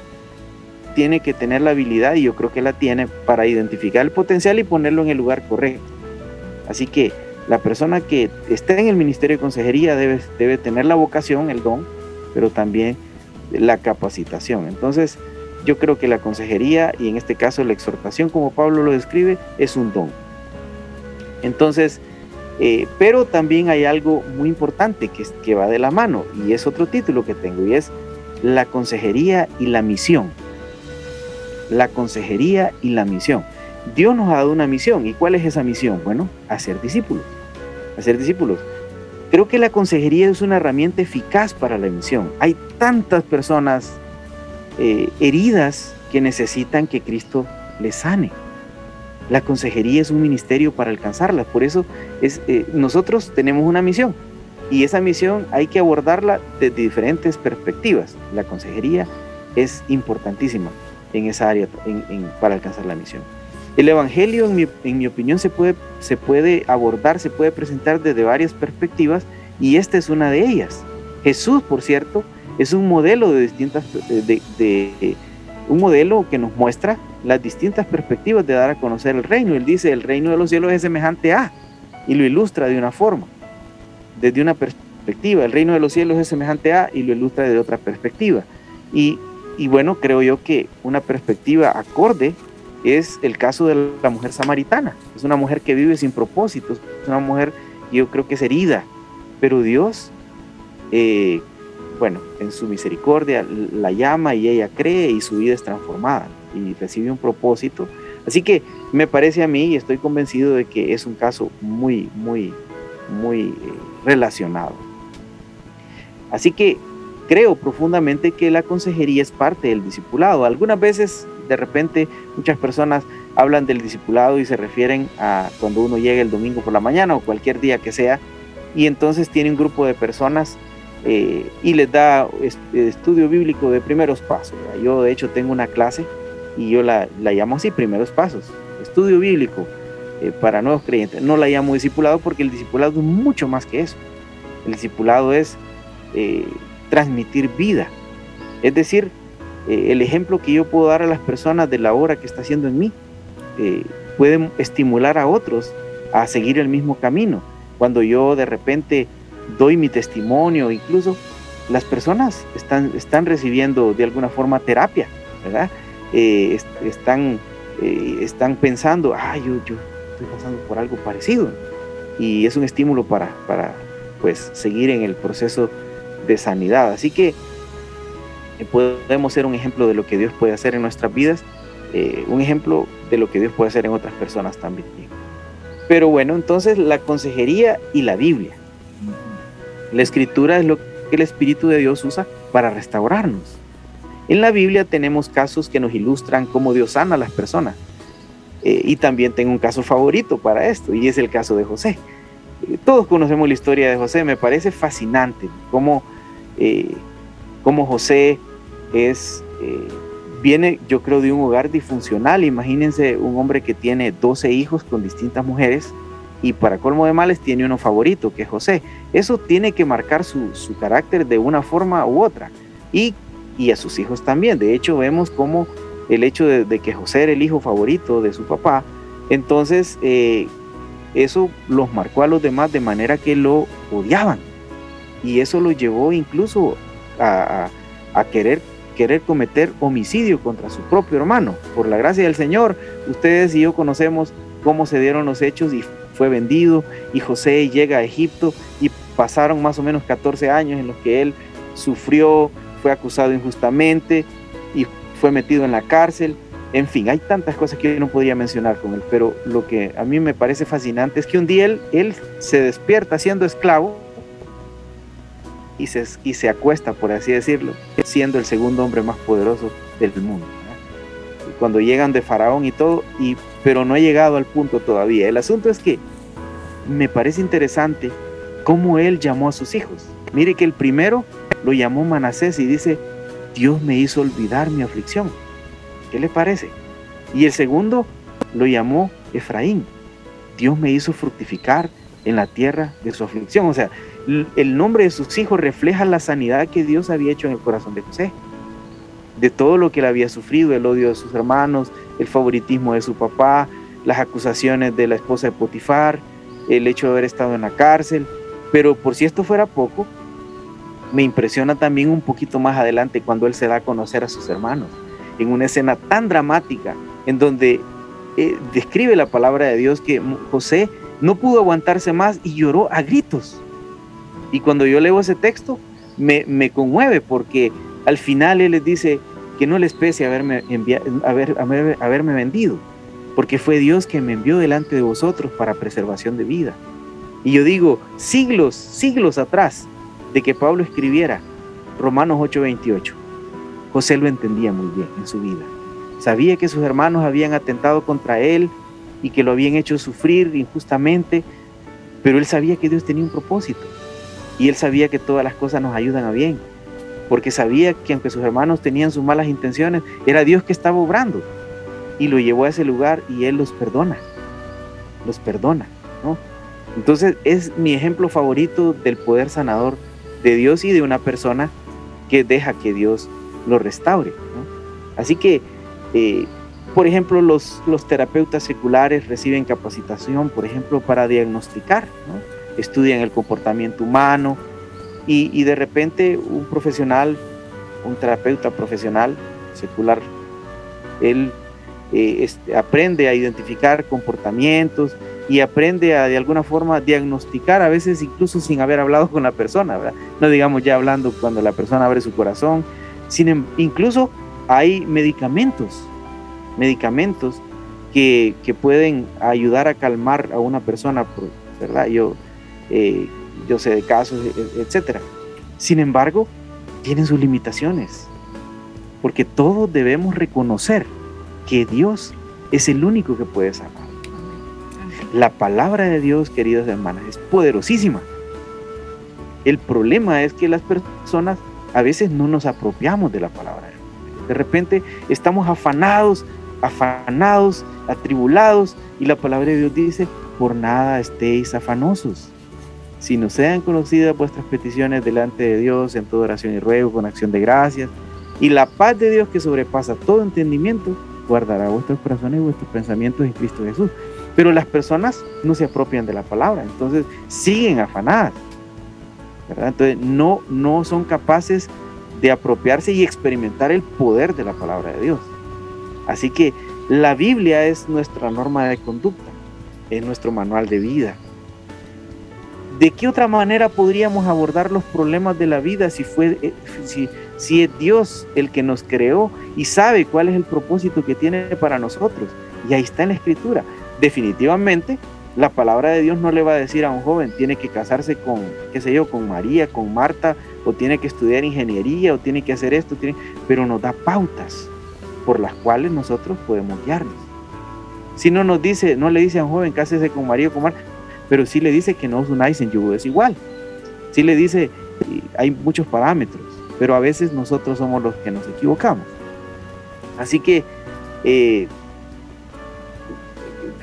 tiene que tener la habilidad y yo creo que la tiene para identificar el potencial y ponerlo en el lugar correcto. Así que la persona que está en el ministerio de consejería debe, debe tener la vocación, el don, pero también la capacitación. Entonces, yo creo que la consejería y en este caso la exhortación, como Pablo lo describe, es un don. Entonces, eh, pero también hay algo muy importante que, que va de la mano y es otro título que tengo y es la consejería y la misión. La consejería y la misión. Dios nos ha dado una misión. ¿Y cuál es esa misión? Bueno, hacer discípulos. Hacer discípulos. Creo que la consejería es una herramienta eficaz para la misión. Hay tantas personas eh, heridas que necesitan que Cristo les sane. La consejería es un ministerio para alcanzarlas. Por eso es, eh, nosotros tenemos una misión y esa misión hay que abordarla desde diferentes perspectivas. La consejería es importantísima en esa área para alcanzar la misión. El Evangelio, en mi, opinión, se puede, se puede abordar, se puede presentar desde varias perspectivas y esta es una de ellas. Jesús, por cierto, es un modelo de distintas, de, un modelo que nos muestra las distintas perspectivas de dar a conocer el reino. Él dice, el reino de los cielos es semejante a, y lo ilustra de una forma, desde una perspectiva. El reino de los cielos es semejante a, y lo ilustra de otra perspectiva. Y, y bueno, creo yo que una perspectiva acorde es el caso de la mujer samaritana. Es una mujer que vive sin propósitos, es una mujer yo creo que es herida, pero Dios, eh, bueno, en su misericordia la llama y ella cree y su vida es transformada y recibe un propósito. Así que me parece a mí y estoy convencido de que es un caso muy, muy, muy eh, relacionado. Así que creo profundamente que la consejería es parte del discipulado. Algunas veces de repente muchas personas hablan del discipulado y se refieren a cuando uno llega el domingo por la mañana o cualquier día que sea, y entonces tiene un grupo de personas eh, y les da estudio bíblico de primeros pasos. Yo de hecho tengo una clase y yo la, la llamo así, primeros pasos, estudio bíblico eh, para nuevos creyentes. No la llamo discipulado porque el discipulado es mucho más que eso. El discipulado es eh, transmitir vida. Es decir, el ejemplo que yo puedo dar a las personas de la obra que está haciendo en mí puede estimular a otros a seguir el mismo camino. Cuando yo de repente doy mi testimonio, incluso las personas están, están recibiendo de alguna forma terapia, ¿verdad? Eh, están, eh, están pensando, ah, yo, yo pasando por algo parecido. Y es un estímulo para, para pues, seguir en el proceso de sanidad. Así que eh, podemos ser un ejemplo de lo que Dios puede hacer en nuestras vidas, un ejemplo de lo que Dios puede hacer en otras personas también. Pero bueno, entonces la consejería y la Biblia. La escritura es lo que el Espíritu de Dios usa para restaurarnos. En la Biblia tenemos casos que nos ilustran cómo Dios sana a las personas. Eh, y también tengo un caso favorito para esto, y es el caso de José. Eh, todos conocemos la historia de José, me parece fascinante cómo, eh, cómo José es, viene, yo creo, de un hogar disfuncional. Imagínense un hombre que tiene 12 hijos con distintas mujeres y para colmo de males tiene uno favorito, que es José. Eso tiene que marcar su, carácter de una forma u otra. Y, y, a sus hijos también. De hecho, vemos como el hecho de, que José era el hijo favorito de su papá, entonces eh, eso los marcó a los demás de manera que lo odiaban. Y eso lo llevó incluso a, a querer querer cometer homicidio contra su propio hermano. Por la gracia del Señor, ustedes y yo conocemos cómo se dieron los hechos y fue vendido y José llega a Egipto y pasaron más o menos 14 años en los que él sufrió, fue acusado injustamente fue metido en la cárcel. En fin, hay tantas cosas que yo no podría mencionar con él, pero lo que a mí me parece fascinante es que un día él, él se despierta siendo esclavo y se, y se acuesta, por así decirlo, siendo el segundo hombre más poderoso del mundo. Cuando llegan de Faraón y todo, y pero no ha llegado al punto todavía. El asunto es que me parece interesante cómo él llamó a sus hijos. Mire que el primero lo llamó Manasés y dice, Dios me hizo olvidar mi aflicción. ¿Qué le parece? Y el segundo lo llamó Efraín. Dios me hizo fructificar en la tierra de su aflicción. O sea, el nombre de sus hijos refleja la sanidad que Dios había hecho en el corazón de José. De todo lo que él había sufrido, el odio de sus hermanos, el favoritismo de su papá, las acusaciones de la esposa de Potifar, el hecho de haber estado en la cárcel. Pero por si esto fuera poco, me impresiona también un poquito más adelante cuando él se da a conocer a sus hermanos, en una escena tan dramática, en donde eh, describe la palabra de Dios que José no pudo aguantarse más y lloró a gritos. Y cuando yo leo ese texto, me, conmueve porque al final él les dice, que no les pese haberme, haber, haberme vendido, porque fue Dios quien me envió delante de vosotros para preservación de vida. Y yo digo, siglos, siglos atrás de que Pablo escribiera Romanos 8:28, José lo entendía muy bien en su vida. Sabía que sus hermanos habían atentado contra él y que lo habían hecho sufrir injustamente, pero él sabía que Dios tenía un propósito y él sabía que todas las cosas nos ayudan a bien porque sabía que aunque sus hermanos tenían sus malas intenciones, era Dios que estaba obrando. Y lo llevó a ese lugar y Él los perdona, los perdona. ¿no? Entonces es mi ejemplo favorito del poder sanador de Dios y de una persona que deja que Dios lo restaure. Así que, eh, por ejemplo, los, los terapeutas seculares reciben capacitación, por ejemplo, para diagnosticar, estudian el comportamiento humano, y, de repente un profesional, un terapeuta profesional secular, él eh, aprende a identificar comportamientos y aprende a de alguna forma diagnosticar, a veces incluso sin haber hablado con la persona, no digamos ya hablando cuando la persona abre su corazón, sin, em, incluso hay medicamentos, medicamentos que, que, pueden ayudar a calmar a una persona, ¿verdad? Yo eh, yo sé de casos, e, e, etcétera. Sin embargo, tienen sus limitaciones, porque todos debemos reconocer que Dios es el único que puede sanar. La palabra de Dios, queridos hermanos, es poderosísima. El problema es que las personas a veces no nos apropiamos de la palabra. De repente estamos afanados, afanados, atribulados, y la palabra de Dios dice, por nada estéis afanosos. Si no sean conocidas vuestras peticiones delante de Dios en toda oración y ruego, con acción de gracias, y la paz de Dios que sobrepasa todo entendimiento, guardará vuestros corazones y vuestros pensamientos en Cristo Jesús. Pero las personas no se apropian de la palabra, entonces siguen afanadas. Entonces no, no son capaces de apropiarse y experimentar el poder de la palabra de Dios. Así que la Biblia es nuestra norma de conducta, es nuestro manual de vida. ¿De qué otra manera podríamos abordar los problemas de la vida si, fue, eh, si, si es Dios el que nos creó y sabe cuál es el propósito que tiene para nosotros? Y ahí está en la escritura. Definitivamente, la palabra de Dios no le va a decir a un joven, tiene que casarse con, qué sé yo, con María, con Marta, o tiene que estudiar ingeniería, o tiene que hacer esto, pero nos da pautas por las cuales nosotros podemos guiarnos. Si no nos dice, no le dice a un joven, cásese con María o con Marta, pero sí le dice que no os unáis en yugo desigual. Sí le dice, hay muchos parámetros, pero a veces nosotros somos los que nos equivocamos. Así que eh,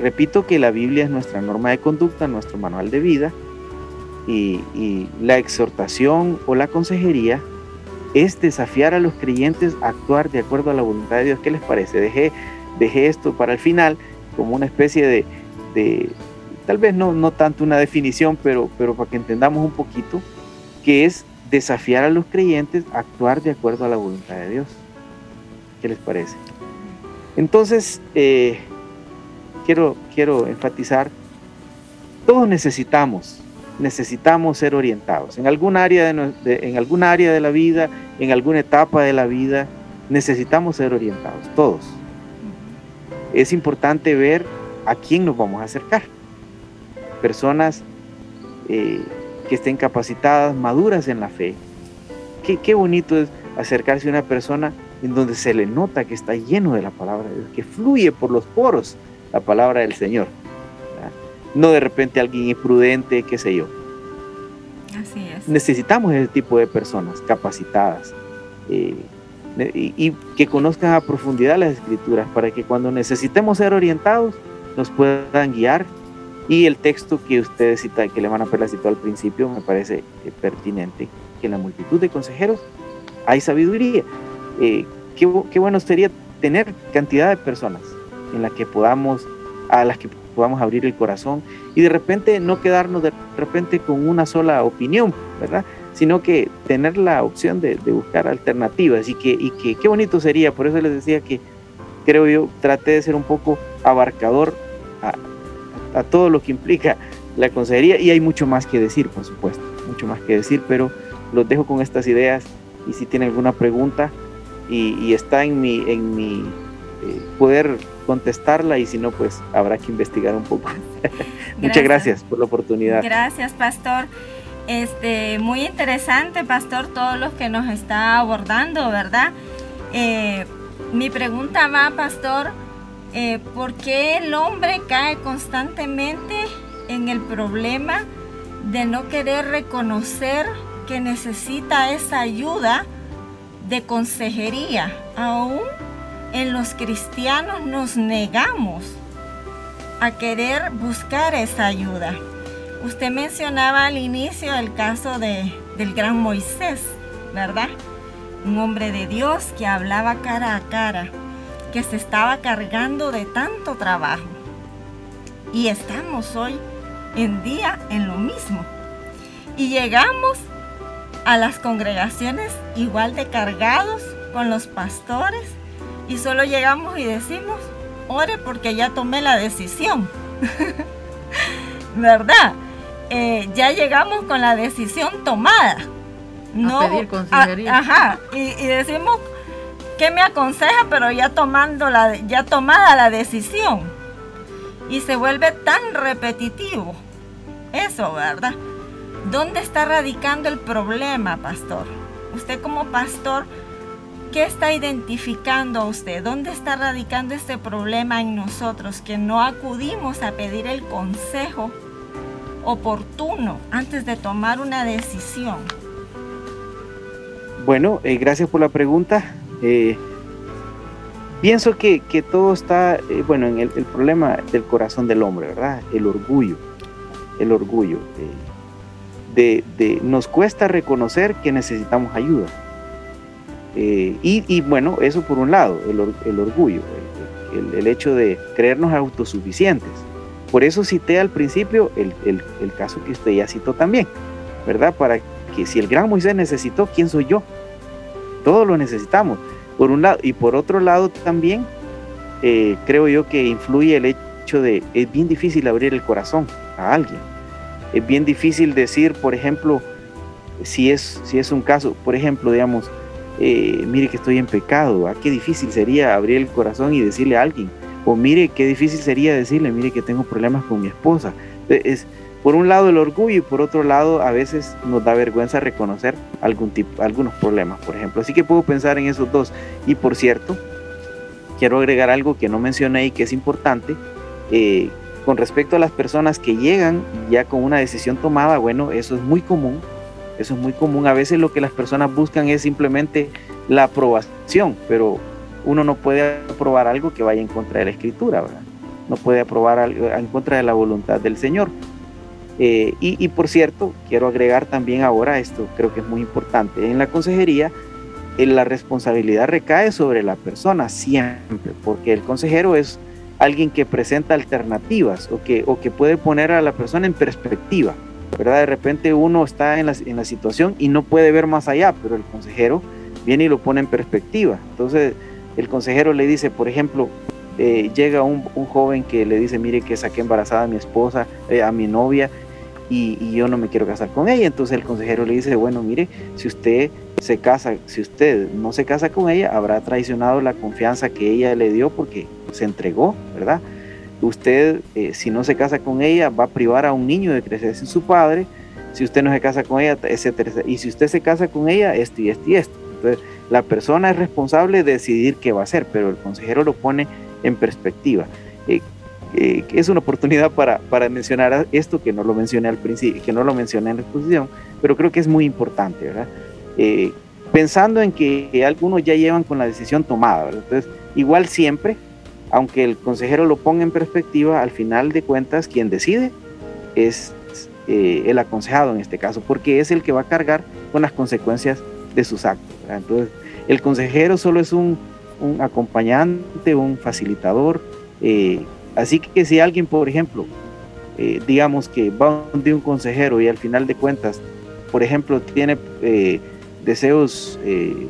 repito que la Biblia es nuestra norma de conducta, nuestro manual de vida, y, la exhortación o la consejería es desafiar a los creyentes a actuar de acuerdo a la voluntad de Dios. ¿Qué les parece? Dejé, dejé esto para el final como una especie de, tal vez no, no tanto una definición, pero, pero para que entendamos un poquito, que es desafiar a los creyentes a actuar de acuerdo a la voluntad de Dios. ¿Qué les parece? Entonces, eh, quiero, quiero enfatizar, todos necesitamos, necesitamos ser orientados. En algún, área de, en algún área de la vida, en alguna etapa de la vida, necesitamos ser orientados, todos. Es importante ver a quién nos vamos a acercar. Personas eh, que estén capacitadas, maduras en la fe. Qué, qué bonito es acercarse a una persona en donde se le nota que está lleno de la palabra de Dios, que fluye por los poros la palabra del Señor. No de repente alguien imprudente, qué sé yo. Así es. Necesitamos ese tipo de personas capacitadas eh, y, que conozcan a profundidad las escrituras para que cuando necesitemos ser orientados nos puedan guiar. Y el texto que ustedes citan, que le van a la citó al principio, me parece eh, pertinente, que en la multitud de consejeros hay sabiduría. Eh, qué, qué bueno sería tener cantidad de personas en la que podamos, a las que podamos abrir el corazón y de repente no quedarnos de repente con una sola opinión, ¿verdad? Sino que tener la opción de, buscar alternativas y que, y que qué bonito sería, por eso les decía que creo yo traté de ser un poco abarcador a, todo lo que implica la consejería y hay mucho más que decir, por supuesto, mucho más que decir, pero los dejo con estas ideas y si tienen alguna pregunta y, y está en mi, en mi eh, poder contestarla y si no, pues habrá que investigar un poco. <laughs> Muchas gracias por la oportunidad. Gracias, pastor. Este, muy interesante, pastor, todos los que nos está abordando, ¿verdad? Eh, mi pregunta va, pastor, eh, ¿por qué el hombre cae constantemente en el problema de no querer reconocer que necesita esa ayuda de consejería, aún en los cristianos nos negamos a querer buscar esa ayuda. Usted mencionaba al inicio el caso de, del gran Moisés, ¿verdad? Un hombre de Dios que hablaba cara a cara, que se estaba cargando de tanto trabajo. Y estamos hoy en día en lo mismo. Y llegamos a las congregaciones igual de cargados con los pastores y solo llegamos y decimos, ore porque ya tomé la decisión. <laughs> ¿Verdad? Eh, ya llegamos con la decisión tomada. No, a pedir consejería. ajá, y, decimos, ¿qué me aconseja? Pero ya, tomando la, ya tomada la decisión. Y se vuelve tan repetitivo. Eso, ¿verdad? ¿Dónde está radicando el problema, pastor? Usted como pastor ¿Qué está identificando usted? ¿Dónde está radicando este problema en nosotros que no acudimos a pedir el consejo oportuno antes de tomar una decisión? Bueno, eh, gracias por la pregunta. Eh, pienso que, todo está, eh, bueno, en el, problema del corazón del hombre, ¿verdad? El orgullo, el orgullo. De, nos cuesta reconocer que necesitamos ayuda. Y, bueno, eso por un lado, el, orgullo, el, hecho de creernos autosuficientes. Por eso cité al principio el, el caso que usted ya citó también, ¿verdad? Para que si el gran Moisés necesitó, ¿quién soy yo? Todos lo necesitamos, por un lado. Y por otro lado también, eh, creo yo que influye el hecho de, es bien difícil abrir el corazón a alguien. Es bien difícil decir, por ejemplo, si es, si es un caso, por ejemplo, digamos, eh, mire que estoy en pecado, ¿a qué difícil sería abrir el corazón y decirle a alguien? O mire qué difícil sería decirle, mire que tengo problemas con mi esposa. Es, por un lado el orgullo y por otro lado a veces nos da vergüenza reconocer algún tipo, algunos problemas, por ejemplo. Así que puedo pensar en esos dos. Y por cierto, quiero agregar algo que no mencioné y que es importante. Eh, con respecto a las personas que llegan ya con una decisión tomada, bueno, eso es muy común. Eso es muy común. A veces lo que las personas buscan es simplemente la aprobación, pero uno no puede aprobar algo que vaya en contra de la escritura, ¿verdad? No puede aprobar algo en contra de la voluntad del Señor. Eh, y, por cierto, quiero agregar también ahora esto, creo que es muy importante, en la consejería eh, la responsabilidad recae sobre la persona siempre, porque el consejero es alguien que presenta alternativas o que, o que puede poner a la persona en perspectiva, ¿verdad? De repente uno está en la, situación y no puede ver más allá, pero el consejero viene y lo pone en perspectiva. Entonces, el consejero le dice, por ejemplo, eh, llega un, joven que le dice, mire que saqué embarazada a mi esposa, a mi novia, y, yo no me quiero casar con ella. Entonces el consejero le dice, bueno, mire, si usted se casa, si usted no se casa con ella, habrá traicionado la confianza que ella le dio porque se entregó, ¿verdad? Usted, eh, si no se casa con ella, va a privar a un niño de crecer sin su padre. Si usted no se casa con ella, etcétera, Y si usted se casa con ella, esto y esto y esto. Entonces, la persona es responsable de decidir qué va a hacer, pero el consejero lo pone en perspectiva. Eh, eh, es una oportunidad para, mencionar esto que no lo mencioné al principio, que no lo mencioné en la exposición, pero creo que es muy importante, ¿verdad? Pensando en que algunos ya llevan con la decisión tomada, ¿verdad? Entonces, igual siempre, aunque el consejero lo ponga en perspectiva, al final de cuentas quien decide es eh, el aconsejado en este caso, porque es el que va a cargar con las consecuencias de sus actos. Entonces, el consejero solo es un, acompañante, un facilitador, eh, Así que si alguien, por ejemplo, eh, digamos que va de un consejero y al final de cuentas, por ejemplo, tiene deseos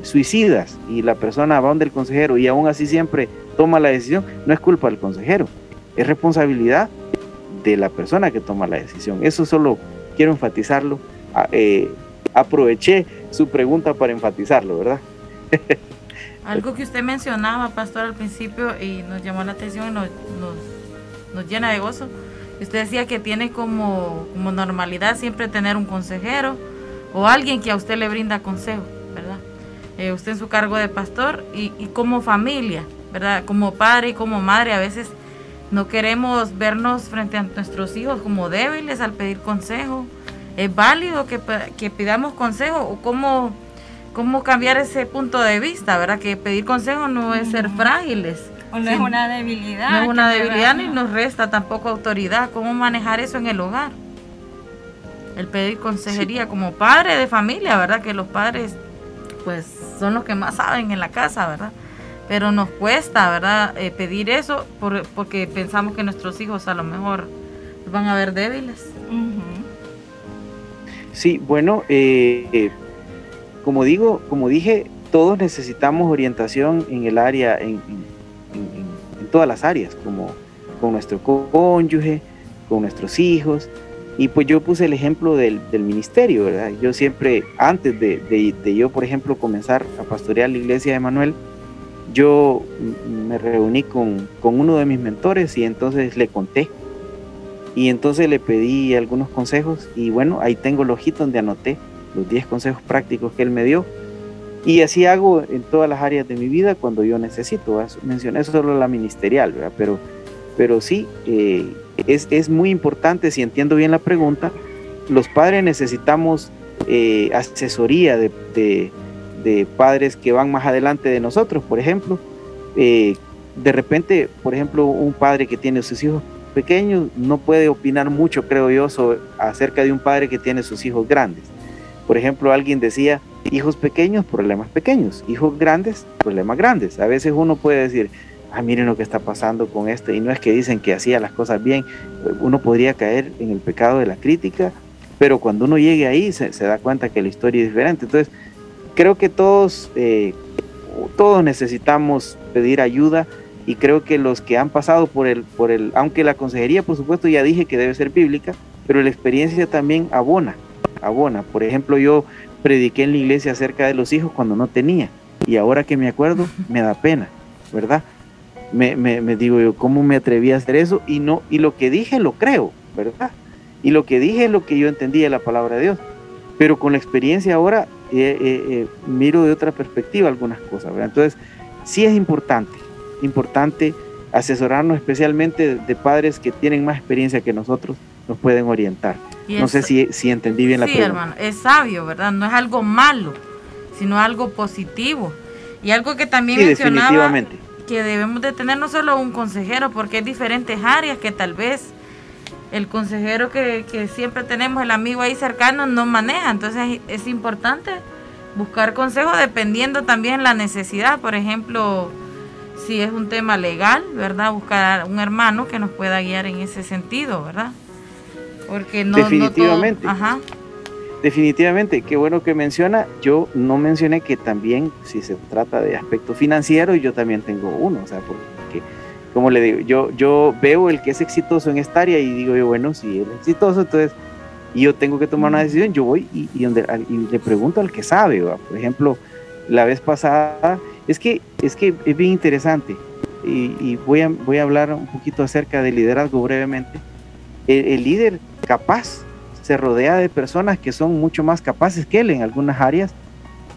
suicidas y la persona va donde el consejero y aún así siempre toma la decisión, no es culpa del consejero, es responsabilidad de la persona que toma la decisión. Eso solo quiero enfatizarlo. Ah, aproveché su pregunta para enfatizarlo, ¿verdad? <laughs> Algo que usted mencionaba, pastor, al principio y nos llamó la atención y nos, llena de gozo. Usted decía que tiene como, normalidad siempre tener un consejero o alguien que a usted le brinda consejo, ¿verdad? Eh, usted en su cargo de pastor y como familia, ¿verdad? Como padre y como madre, a veces no queremos vernos frente a nuestros hijos como débiles al pedir consejo. ¿Es válido que, que pidamos consejo o cómo cómo cambiar ese punto de vista, ¿verdad? Que pedir consejo no es ser frágiles. O no es una debilidad. No es una debilidad ni nos resta tampoco autoridad. ¿Cómo manejar eso en el hogar? El pedir consejería como padre de familia, ¿verdad? Que los padres, pues, son los que más saben en la casa, ¿verdad? Pero nos cuesta, ¿verdad? Eh, pedir eso porque pensamos que nuestros hijos a lo mejor van a ver débiles. Sí, bueno, eh, eh como digo, como dije, todos necesitamos orientación en el área, en, todas las áreas, como con nuestro cónyuge, con nuestros hijos. Y pues yo puse el ejemplo del, ministerio, ¿verdad? Yo siempre, antes de, yo, por ejemplo, comenzar a pastorear la iglesia de Manuel, yo me reuní con, con uno de mis mentores y entonces le conté. Y entonces le pedí algunos consejos y bueno, ahí tengo el ojito donde anoté los 10 consejos prácticos que él me dio. Y así hago en todas las áreas de mi vida cuando yo necesito. Mencioné solo la ministerial, ¿verdad? Pero, pero sí, eh, es, es muy importante, si entiendo bien la pregunta, los padres necesitamos eh, asesoría de, de, padres que van más adelante de nosotros, por ejemplo. Eh, de repente, por ejemplo, un padre que tiene sus hijos pequeños no puede opinar mucho, creo yo, sobre, acerca de un padre que tiene sus hijos grandes. Por ejemplo, alguien decía, hijos pequeños, problemas pequeños, hijos grandes, problemas grandes. A veces uno puede decir, ah, miren lo que está pasando con este, y no es que dicen que hacía las cosas bien, uno podría caer en el pecado de la crítica, pero cuando uno llegue ahí se, da cuenta que la historia es diferente. Entonces, creo que todos, eh, todos necesitamos pedir ayuda y creo que los que han pasado por el, por el, aunque la consejería, por supuesto, ya dije que debe ser bíblica, pero la experiencia también abona, abona. Por ejemplo, yo prediqué en la iglesia acerca de los hijos cuando no tenía y ahora que me acuerdo <laughs> me da pena, ¿verdad? me, me, digo yo, ¿cómo me atreví a hacer eso? Y, no, y lo que dije lo creo, ¿verdad? Y lo que dije es lo que yo entendía de la palabra de Dios. Pero con la experiencia ahora eh, eh, eh, miro de otra perspectiva algunas cosas, ¿verdad? Entonces, sí es importante, importante asesorarnos especialmente de padres que tienen más experiencia que nosotros, nos pueden orientar. no sé si, si, entendí bien la pregunta. Sí, hermano, es sabio, ¿verdad? No es algo malo, sino algo positivo. Y algo que también sí, mencionaba, que debemos de tener no solo un consejero, porque hay diferentes áreas que tal vez el consejero que, siempre tenemos, el amigo ahí cercano, no maneja. Entonces es importante buscar consejo dependiendo también la necesidad. Por ejemplo, si es un tema legal, ¿verdad? Buscar un hermano que nos pueda guiar en ese sentido, ¿verdad? Porque no... Definitivamente. ajá. Definitivamente, qué bueno que menciona. Yo no mencioné que también, si se trata de aspecto financiero, yo también tengo uno, o sea, porque, como le digo, yo, yo veo el que es exitoso en esta área y digo yo, bueno, si él es exitoso, entonces y yo tengo que tomar una decisión, yo voy y, y, donde, le pregunto al que sabe, por ejemplo, la vez pasada, es que es, que es bien interesante y, voy, a, voy a hablar un poquito acerca del liderazgo brevemente. el líder capaz se rodea de personas que son mucho más capaces que él en algunas áreas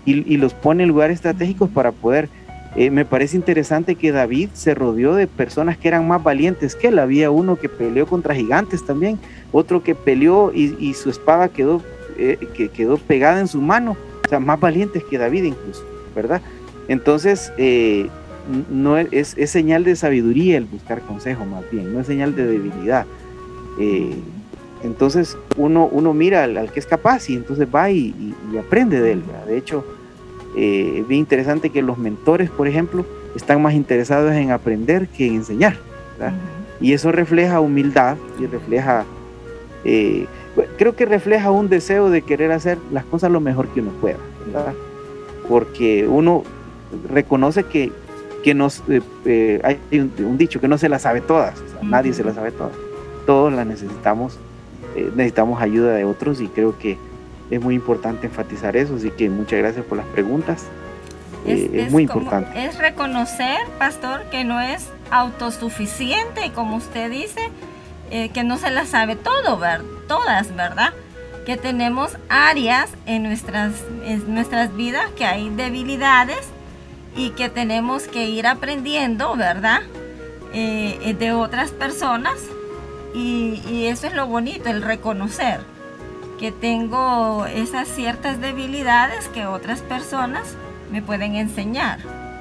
y, los pone en lugares estratégicos para poder. Eh, me parece interesante que David se rodeó de personas que eran más valientes que él. Había uno que peleó contra gigantes también, otro que peleó y, su espada quedó, eh, que quedó pegada en su mano, o sea, más valientes que David incluso, ¿verdad? Entonces, eh, no es, señal de sabiduría el buscar consejo más bien, no es señal de debilidad. Entonces uno, mira al, que es capaz y entonces va y, aprende de él. De hecho, eh, es bien interesante que los mentores, por ejemplo, están más interesados en aprender que en enseñar. Y eso refleja humildad y refleja, eh, creo que refleja un deseo de querer hacer las cosas lo mejor que uno pueda. Porque uno reconoce que, que nos, eh, hay un, dicho que no se la sabe todas, nadie se la sabe todas. Todos la necesitamos eh, necesitamos ayuda de otros y creo que es muy importante enfatizar eso, así que muchas gracias por las preguntas. Es, eh, muy importante. Es reconocer, pastor, que no es autosuficiente y como usted dice, eh, que no se la sabe todo, ver, todas, ¿verdad? Que tenemos áreas en nuestras, en nuestras vidas que hay debilidades y que tenemos que ir aprendiendo, ¿verdad? de otras personas y, eso es lo bonito, el reconocer que tengo esas ciertas debilidades que otras personas me pueden enseñar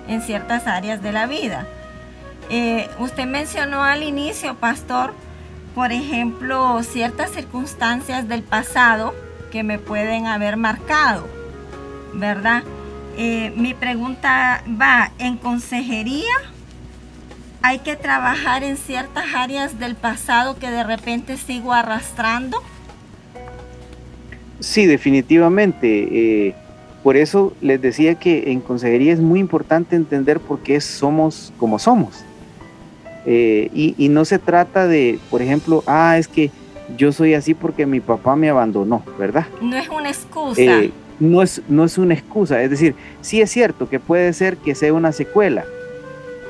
en ciertas áreas de la vida. Eh, usted mencionó al inicio, pastor, por ejemplo, ciertas circunstancias del pasado que me pueden haber marcado, ¿verdad? Eh, mi pregunta va en consejería hay que trabajar en ciertas áreas del pasado que de repente sigo arrastrando? Sí, definitivamente. Eh, por eso les decía que en consejería es muy importante entender por qué somos como somos. Eh, y, no se trata de, por ejemplo, ah, es que yo soy así porque mi papá me abandonó, ¿verdad? No es una excusa. Eh, no, es, no es una excusa. Es decir, sí es cierto que puede ser que sea una secuela,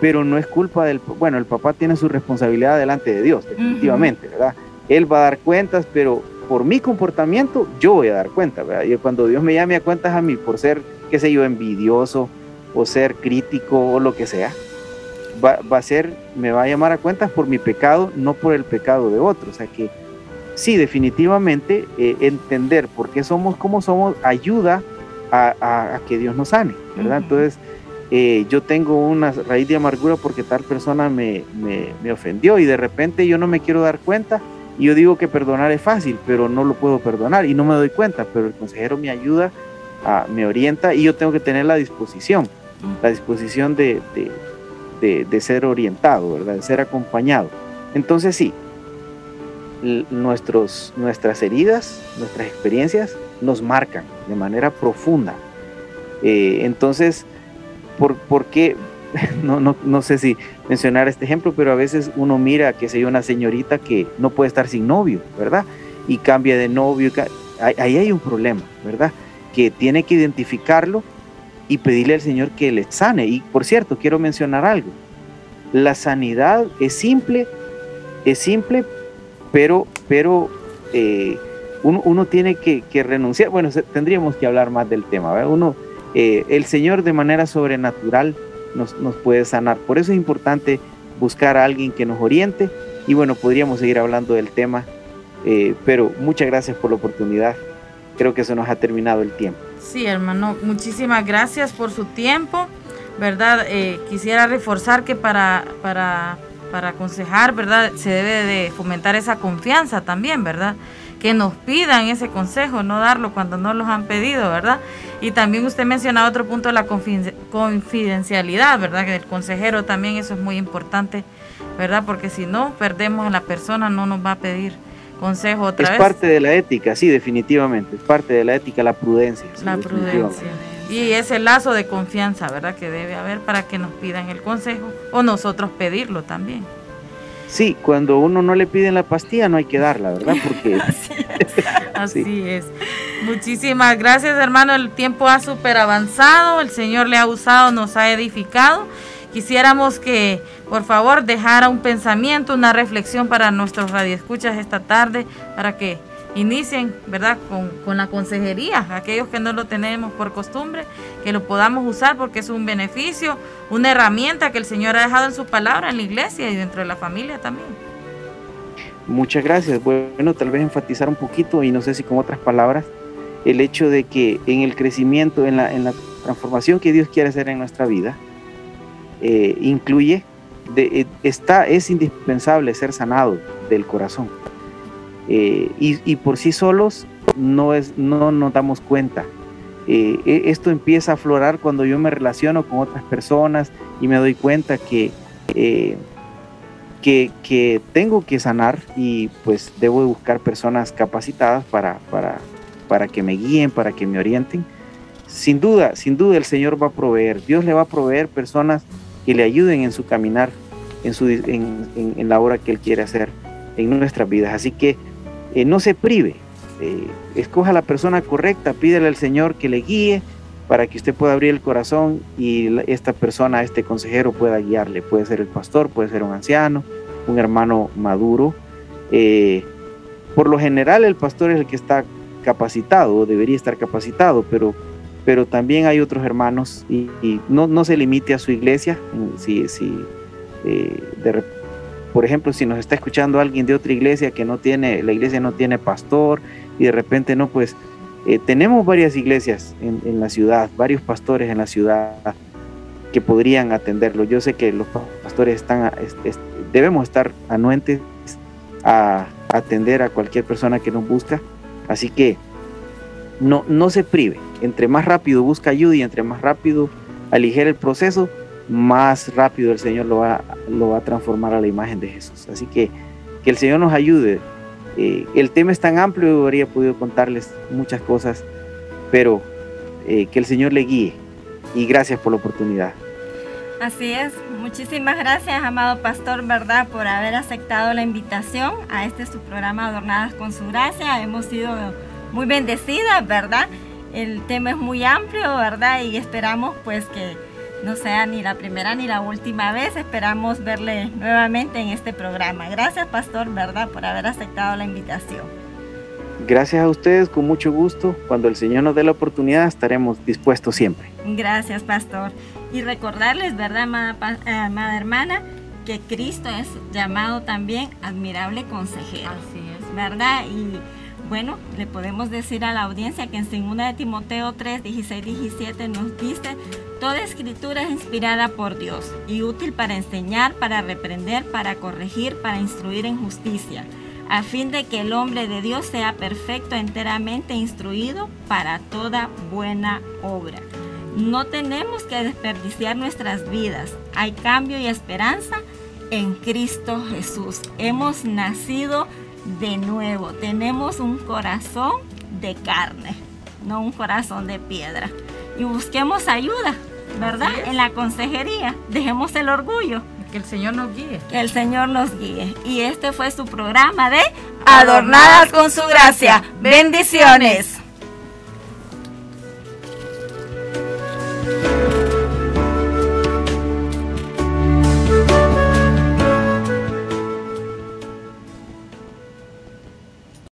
pero no es culpa del, bueno, el papá tiene su responsabilidad delante de Dios, definitivamente, ¿verdad? Él va a dar cuentas, pero por mi comportamiento yo voy a dar cuenta, ¿verdad? Y cuando Dios me llame a cuentas a mí por ser, qué sé yo, envidioso o ser crítico o lo que sea, va, a ser, me va a llamar a cuentas por mi pecado, no por el pecado de otro. O sea que sí, definitivamente eh, entender por qué somos como somos ayuda a, que Dios nos sane, ¿verdad? Entonces, eh, yo tengo una raíz de amargura porque tal persona me, me, ofendió y de repente yo no me quiero dar cuenta y yo digo que perdonar es fácil, pero no lo puedo perdonar y no me doy cuenta, pero el consejero me ayuda, me orienta y yo tengo que tener la disposición, la disposición de, de, de, ser orientado, ¿verdad? De ser acompañado. Entonces sí, nuestros, nuestras heridas, nuestras experiencias nos marcan de manera profunda. Eh, entonces, ¿por, ¿por qué? <laughs> No, no, no, sé si mencionar este ejemplo, pero a veces uno mira, que sé una señorita que no puede estar sin novio, ¿verdad? Y cambia de novio. Ahí hay un problema, ¿verdad? Que tiene que identificarlo y pedirle al Señor que le sane. Y por cierto, quiero mencionar algo. La sanidad es simple, es simple, pero, pero eh, uno, tiene que, renunciar. Bueno, tendríamos que hablar más del tema. Uno, eh, el Señor de manera sobrenatural nos, nos puede sanar. Por eso es importante buscar a alguien que nos oriente. Y bueno, podríamos seguir hablando del tema, eh, pero muchas gracias por la oportunidad. Creo que se nos ha terminado el tiempo. Sí, hermano, muchísimas gracias por su tiempo. ¿Verdad? Eh, quisiera reforzar que para, para, para aconsejar, ¿verdad? Se debe de fomentar esa confianza también, ¿verdad? que nos pidan ese consejo, no darlo cuando no los han pedido, ¿verdad? Y también usted mencionaba otro punto de la confidencialidad, ¿verdad? Que el consejero también eso es muy importante, ¿verdad? Porque si no, perdemos a la persona, no nos va a pedir consejo otra vez. Es parte de la ética, sí, definitivamente, es parte de la ética, la prudencia. la prudencia. Y ese lazo de confianza, ¿verdad? Que debe haber para que nos pidan el consejo o nosotros pedirlo también. Sí, cuando uno no le piden la pastilla no hay que darla, ¿verdad? Porque <laughs> <laughs> así es. Muchísimas gracias, hermano. El tiempo ha súper avanzado. El Señor le ha usado, nos ha edificado. Quisiéramos que, por favor, dejara un pensamiento, una reflexión para nuestros radioescuchas esta tarde, para que inicien, ¿verdad? Con, con, la consejería, aquellos que no lo tenemos por costumbre, que lo podamos usar porque es un beneficio, una herramienta que el Señor ha dejado en su palabra en la iglesia y dentro de la familia también. Muchas gracias. Bueno, tal vez enfatizar un poquito y no sé si con otras palabras, el hecho de que en el crecimiento, en la, en la transformación que Dios quiere hacer en nuestra vida, eh, incluye, de, eh, está, es indispensable ser sanado del corazón eh, y, por sí solos no, es, no nos damos cuenta. Eh, e, esto empieza a aflorar cuando yo me relaciono con otras personas y me doy cuenta que, eh, que, que, tengo que sanar y pues debo de buscar personas capacitadas para, para, para que me guíen, para que me orienten. Sin duda, sin duda el Señor va a proveer, Dios le va a proveer personas que le ayuden en su caminar, en, su, en, en, en la obra que Él quiere hacer en nuestras vidas. Así que eh, no se prive, eh, escoja la persona correcta, pídele al Señor que le guíe para que usted pueda abrir el corazón y esta persona, este consejero pueda guiarle. Puede ser el pastor, puede ser un anciano, un hermano maduro. Eh, por lo general el pastor es el que está capacitado o debería estar capacitado, pero, pero también hay otros hermanos y, no, no, se limite a su iglesia. Si, si de repente por ejemplo, si nos está escuchando alguien de otra iglesia que no tiene, la iglesia no tiene pastor y de repente no, pues eh, tenemos varias iglesias en, la ciudad, varios pastores en la ciudad que podrían atenderlo. Yo sé que los pastores están, debemos estar anuentes a atender a cualquier persona que nos busca, así que no, no se prive. Entre más rápido busca ayuda y entre más rápido aligera el proceso, más rápido el Señor lo va, lo va a transformar a la imagen de Jesús. Así que que el Señor nos ayude. Eh, el tema es tan amplio, habría podido contarles muchas cosas, pero eh, que el Señor le guíe. Y gracias por la oportunidad. Así es, muchísimas gracias, amado pastor, ¿verdad?, por haber aceptado la invitación a este su programa Adornadas con su gracia. Hemos sido muy bendecidas, ¿verdad? El tema es muy amplio, ¿verdad? Y esperamos pues que no sea ni la primera ni la última vez. Esperamos verle nuevamente en este programa. Gracias, Pastor, ¿verdad?, por haber aceptado la invitación. Gracias a ustedes, con mucho gusto. Cuando el Señor nos dé la oportunidad, estaremos dispuestos siempre. Gracias, Pastor. Y recordarles, ¿verdad, amada, eh, amada hermana? Que Cristo es llamado también admirable consejero. Así es. ¿Verdad? Y bueno, le podemos decir a la audiencia que en 2 de Timoteo 3, 16, 17 nos dice, toda escritura es inspirada por Dios y útil para enseñar, para reprender, para corregir, para instruir en justicia, a fin de que el hombre de Dios sea perfecto, enteramente instruido para toda buena obra. No tenemos que desperdiciar nuestras vidas. Hay cambio y esperanza en Cristo Jesús. Hemos nacido de nuevo. Tenemos un corazón de carne, no un corazón de piedra. Y busquemos ayuda, ¿verdad? En la consejería. Dejemos el orgullo. Que el Señor nos guíe. Que el Señor nos guíe. Y este fue su programa de Adornadas con su gracia. Bendiciones.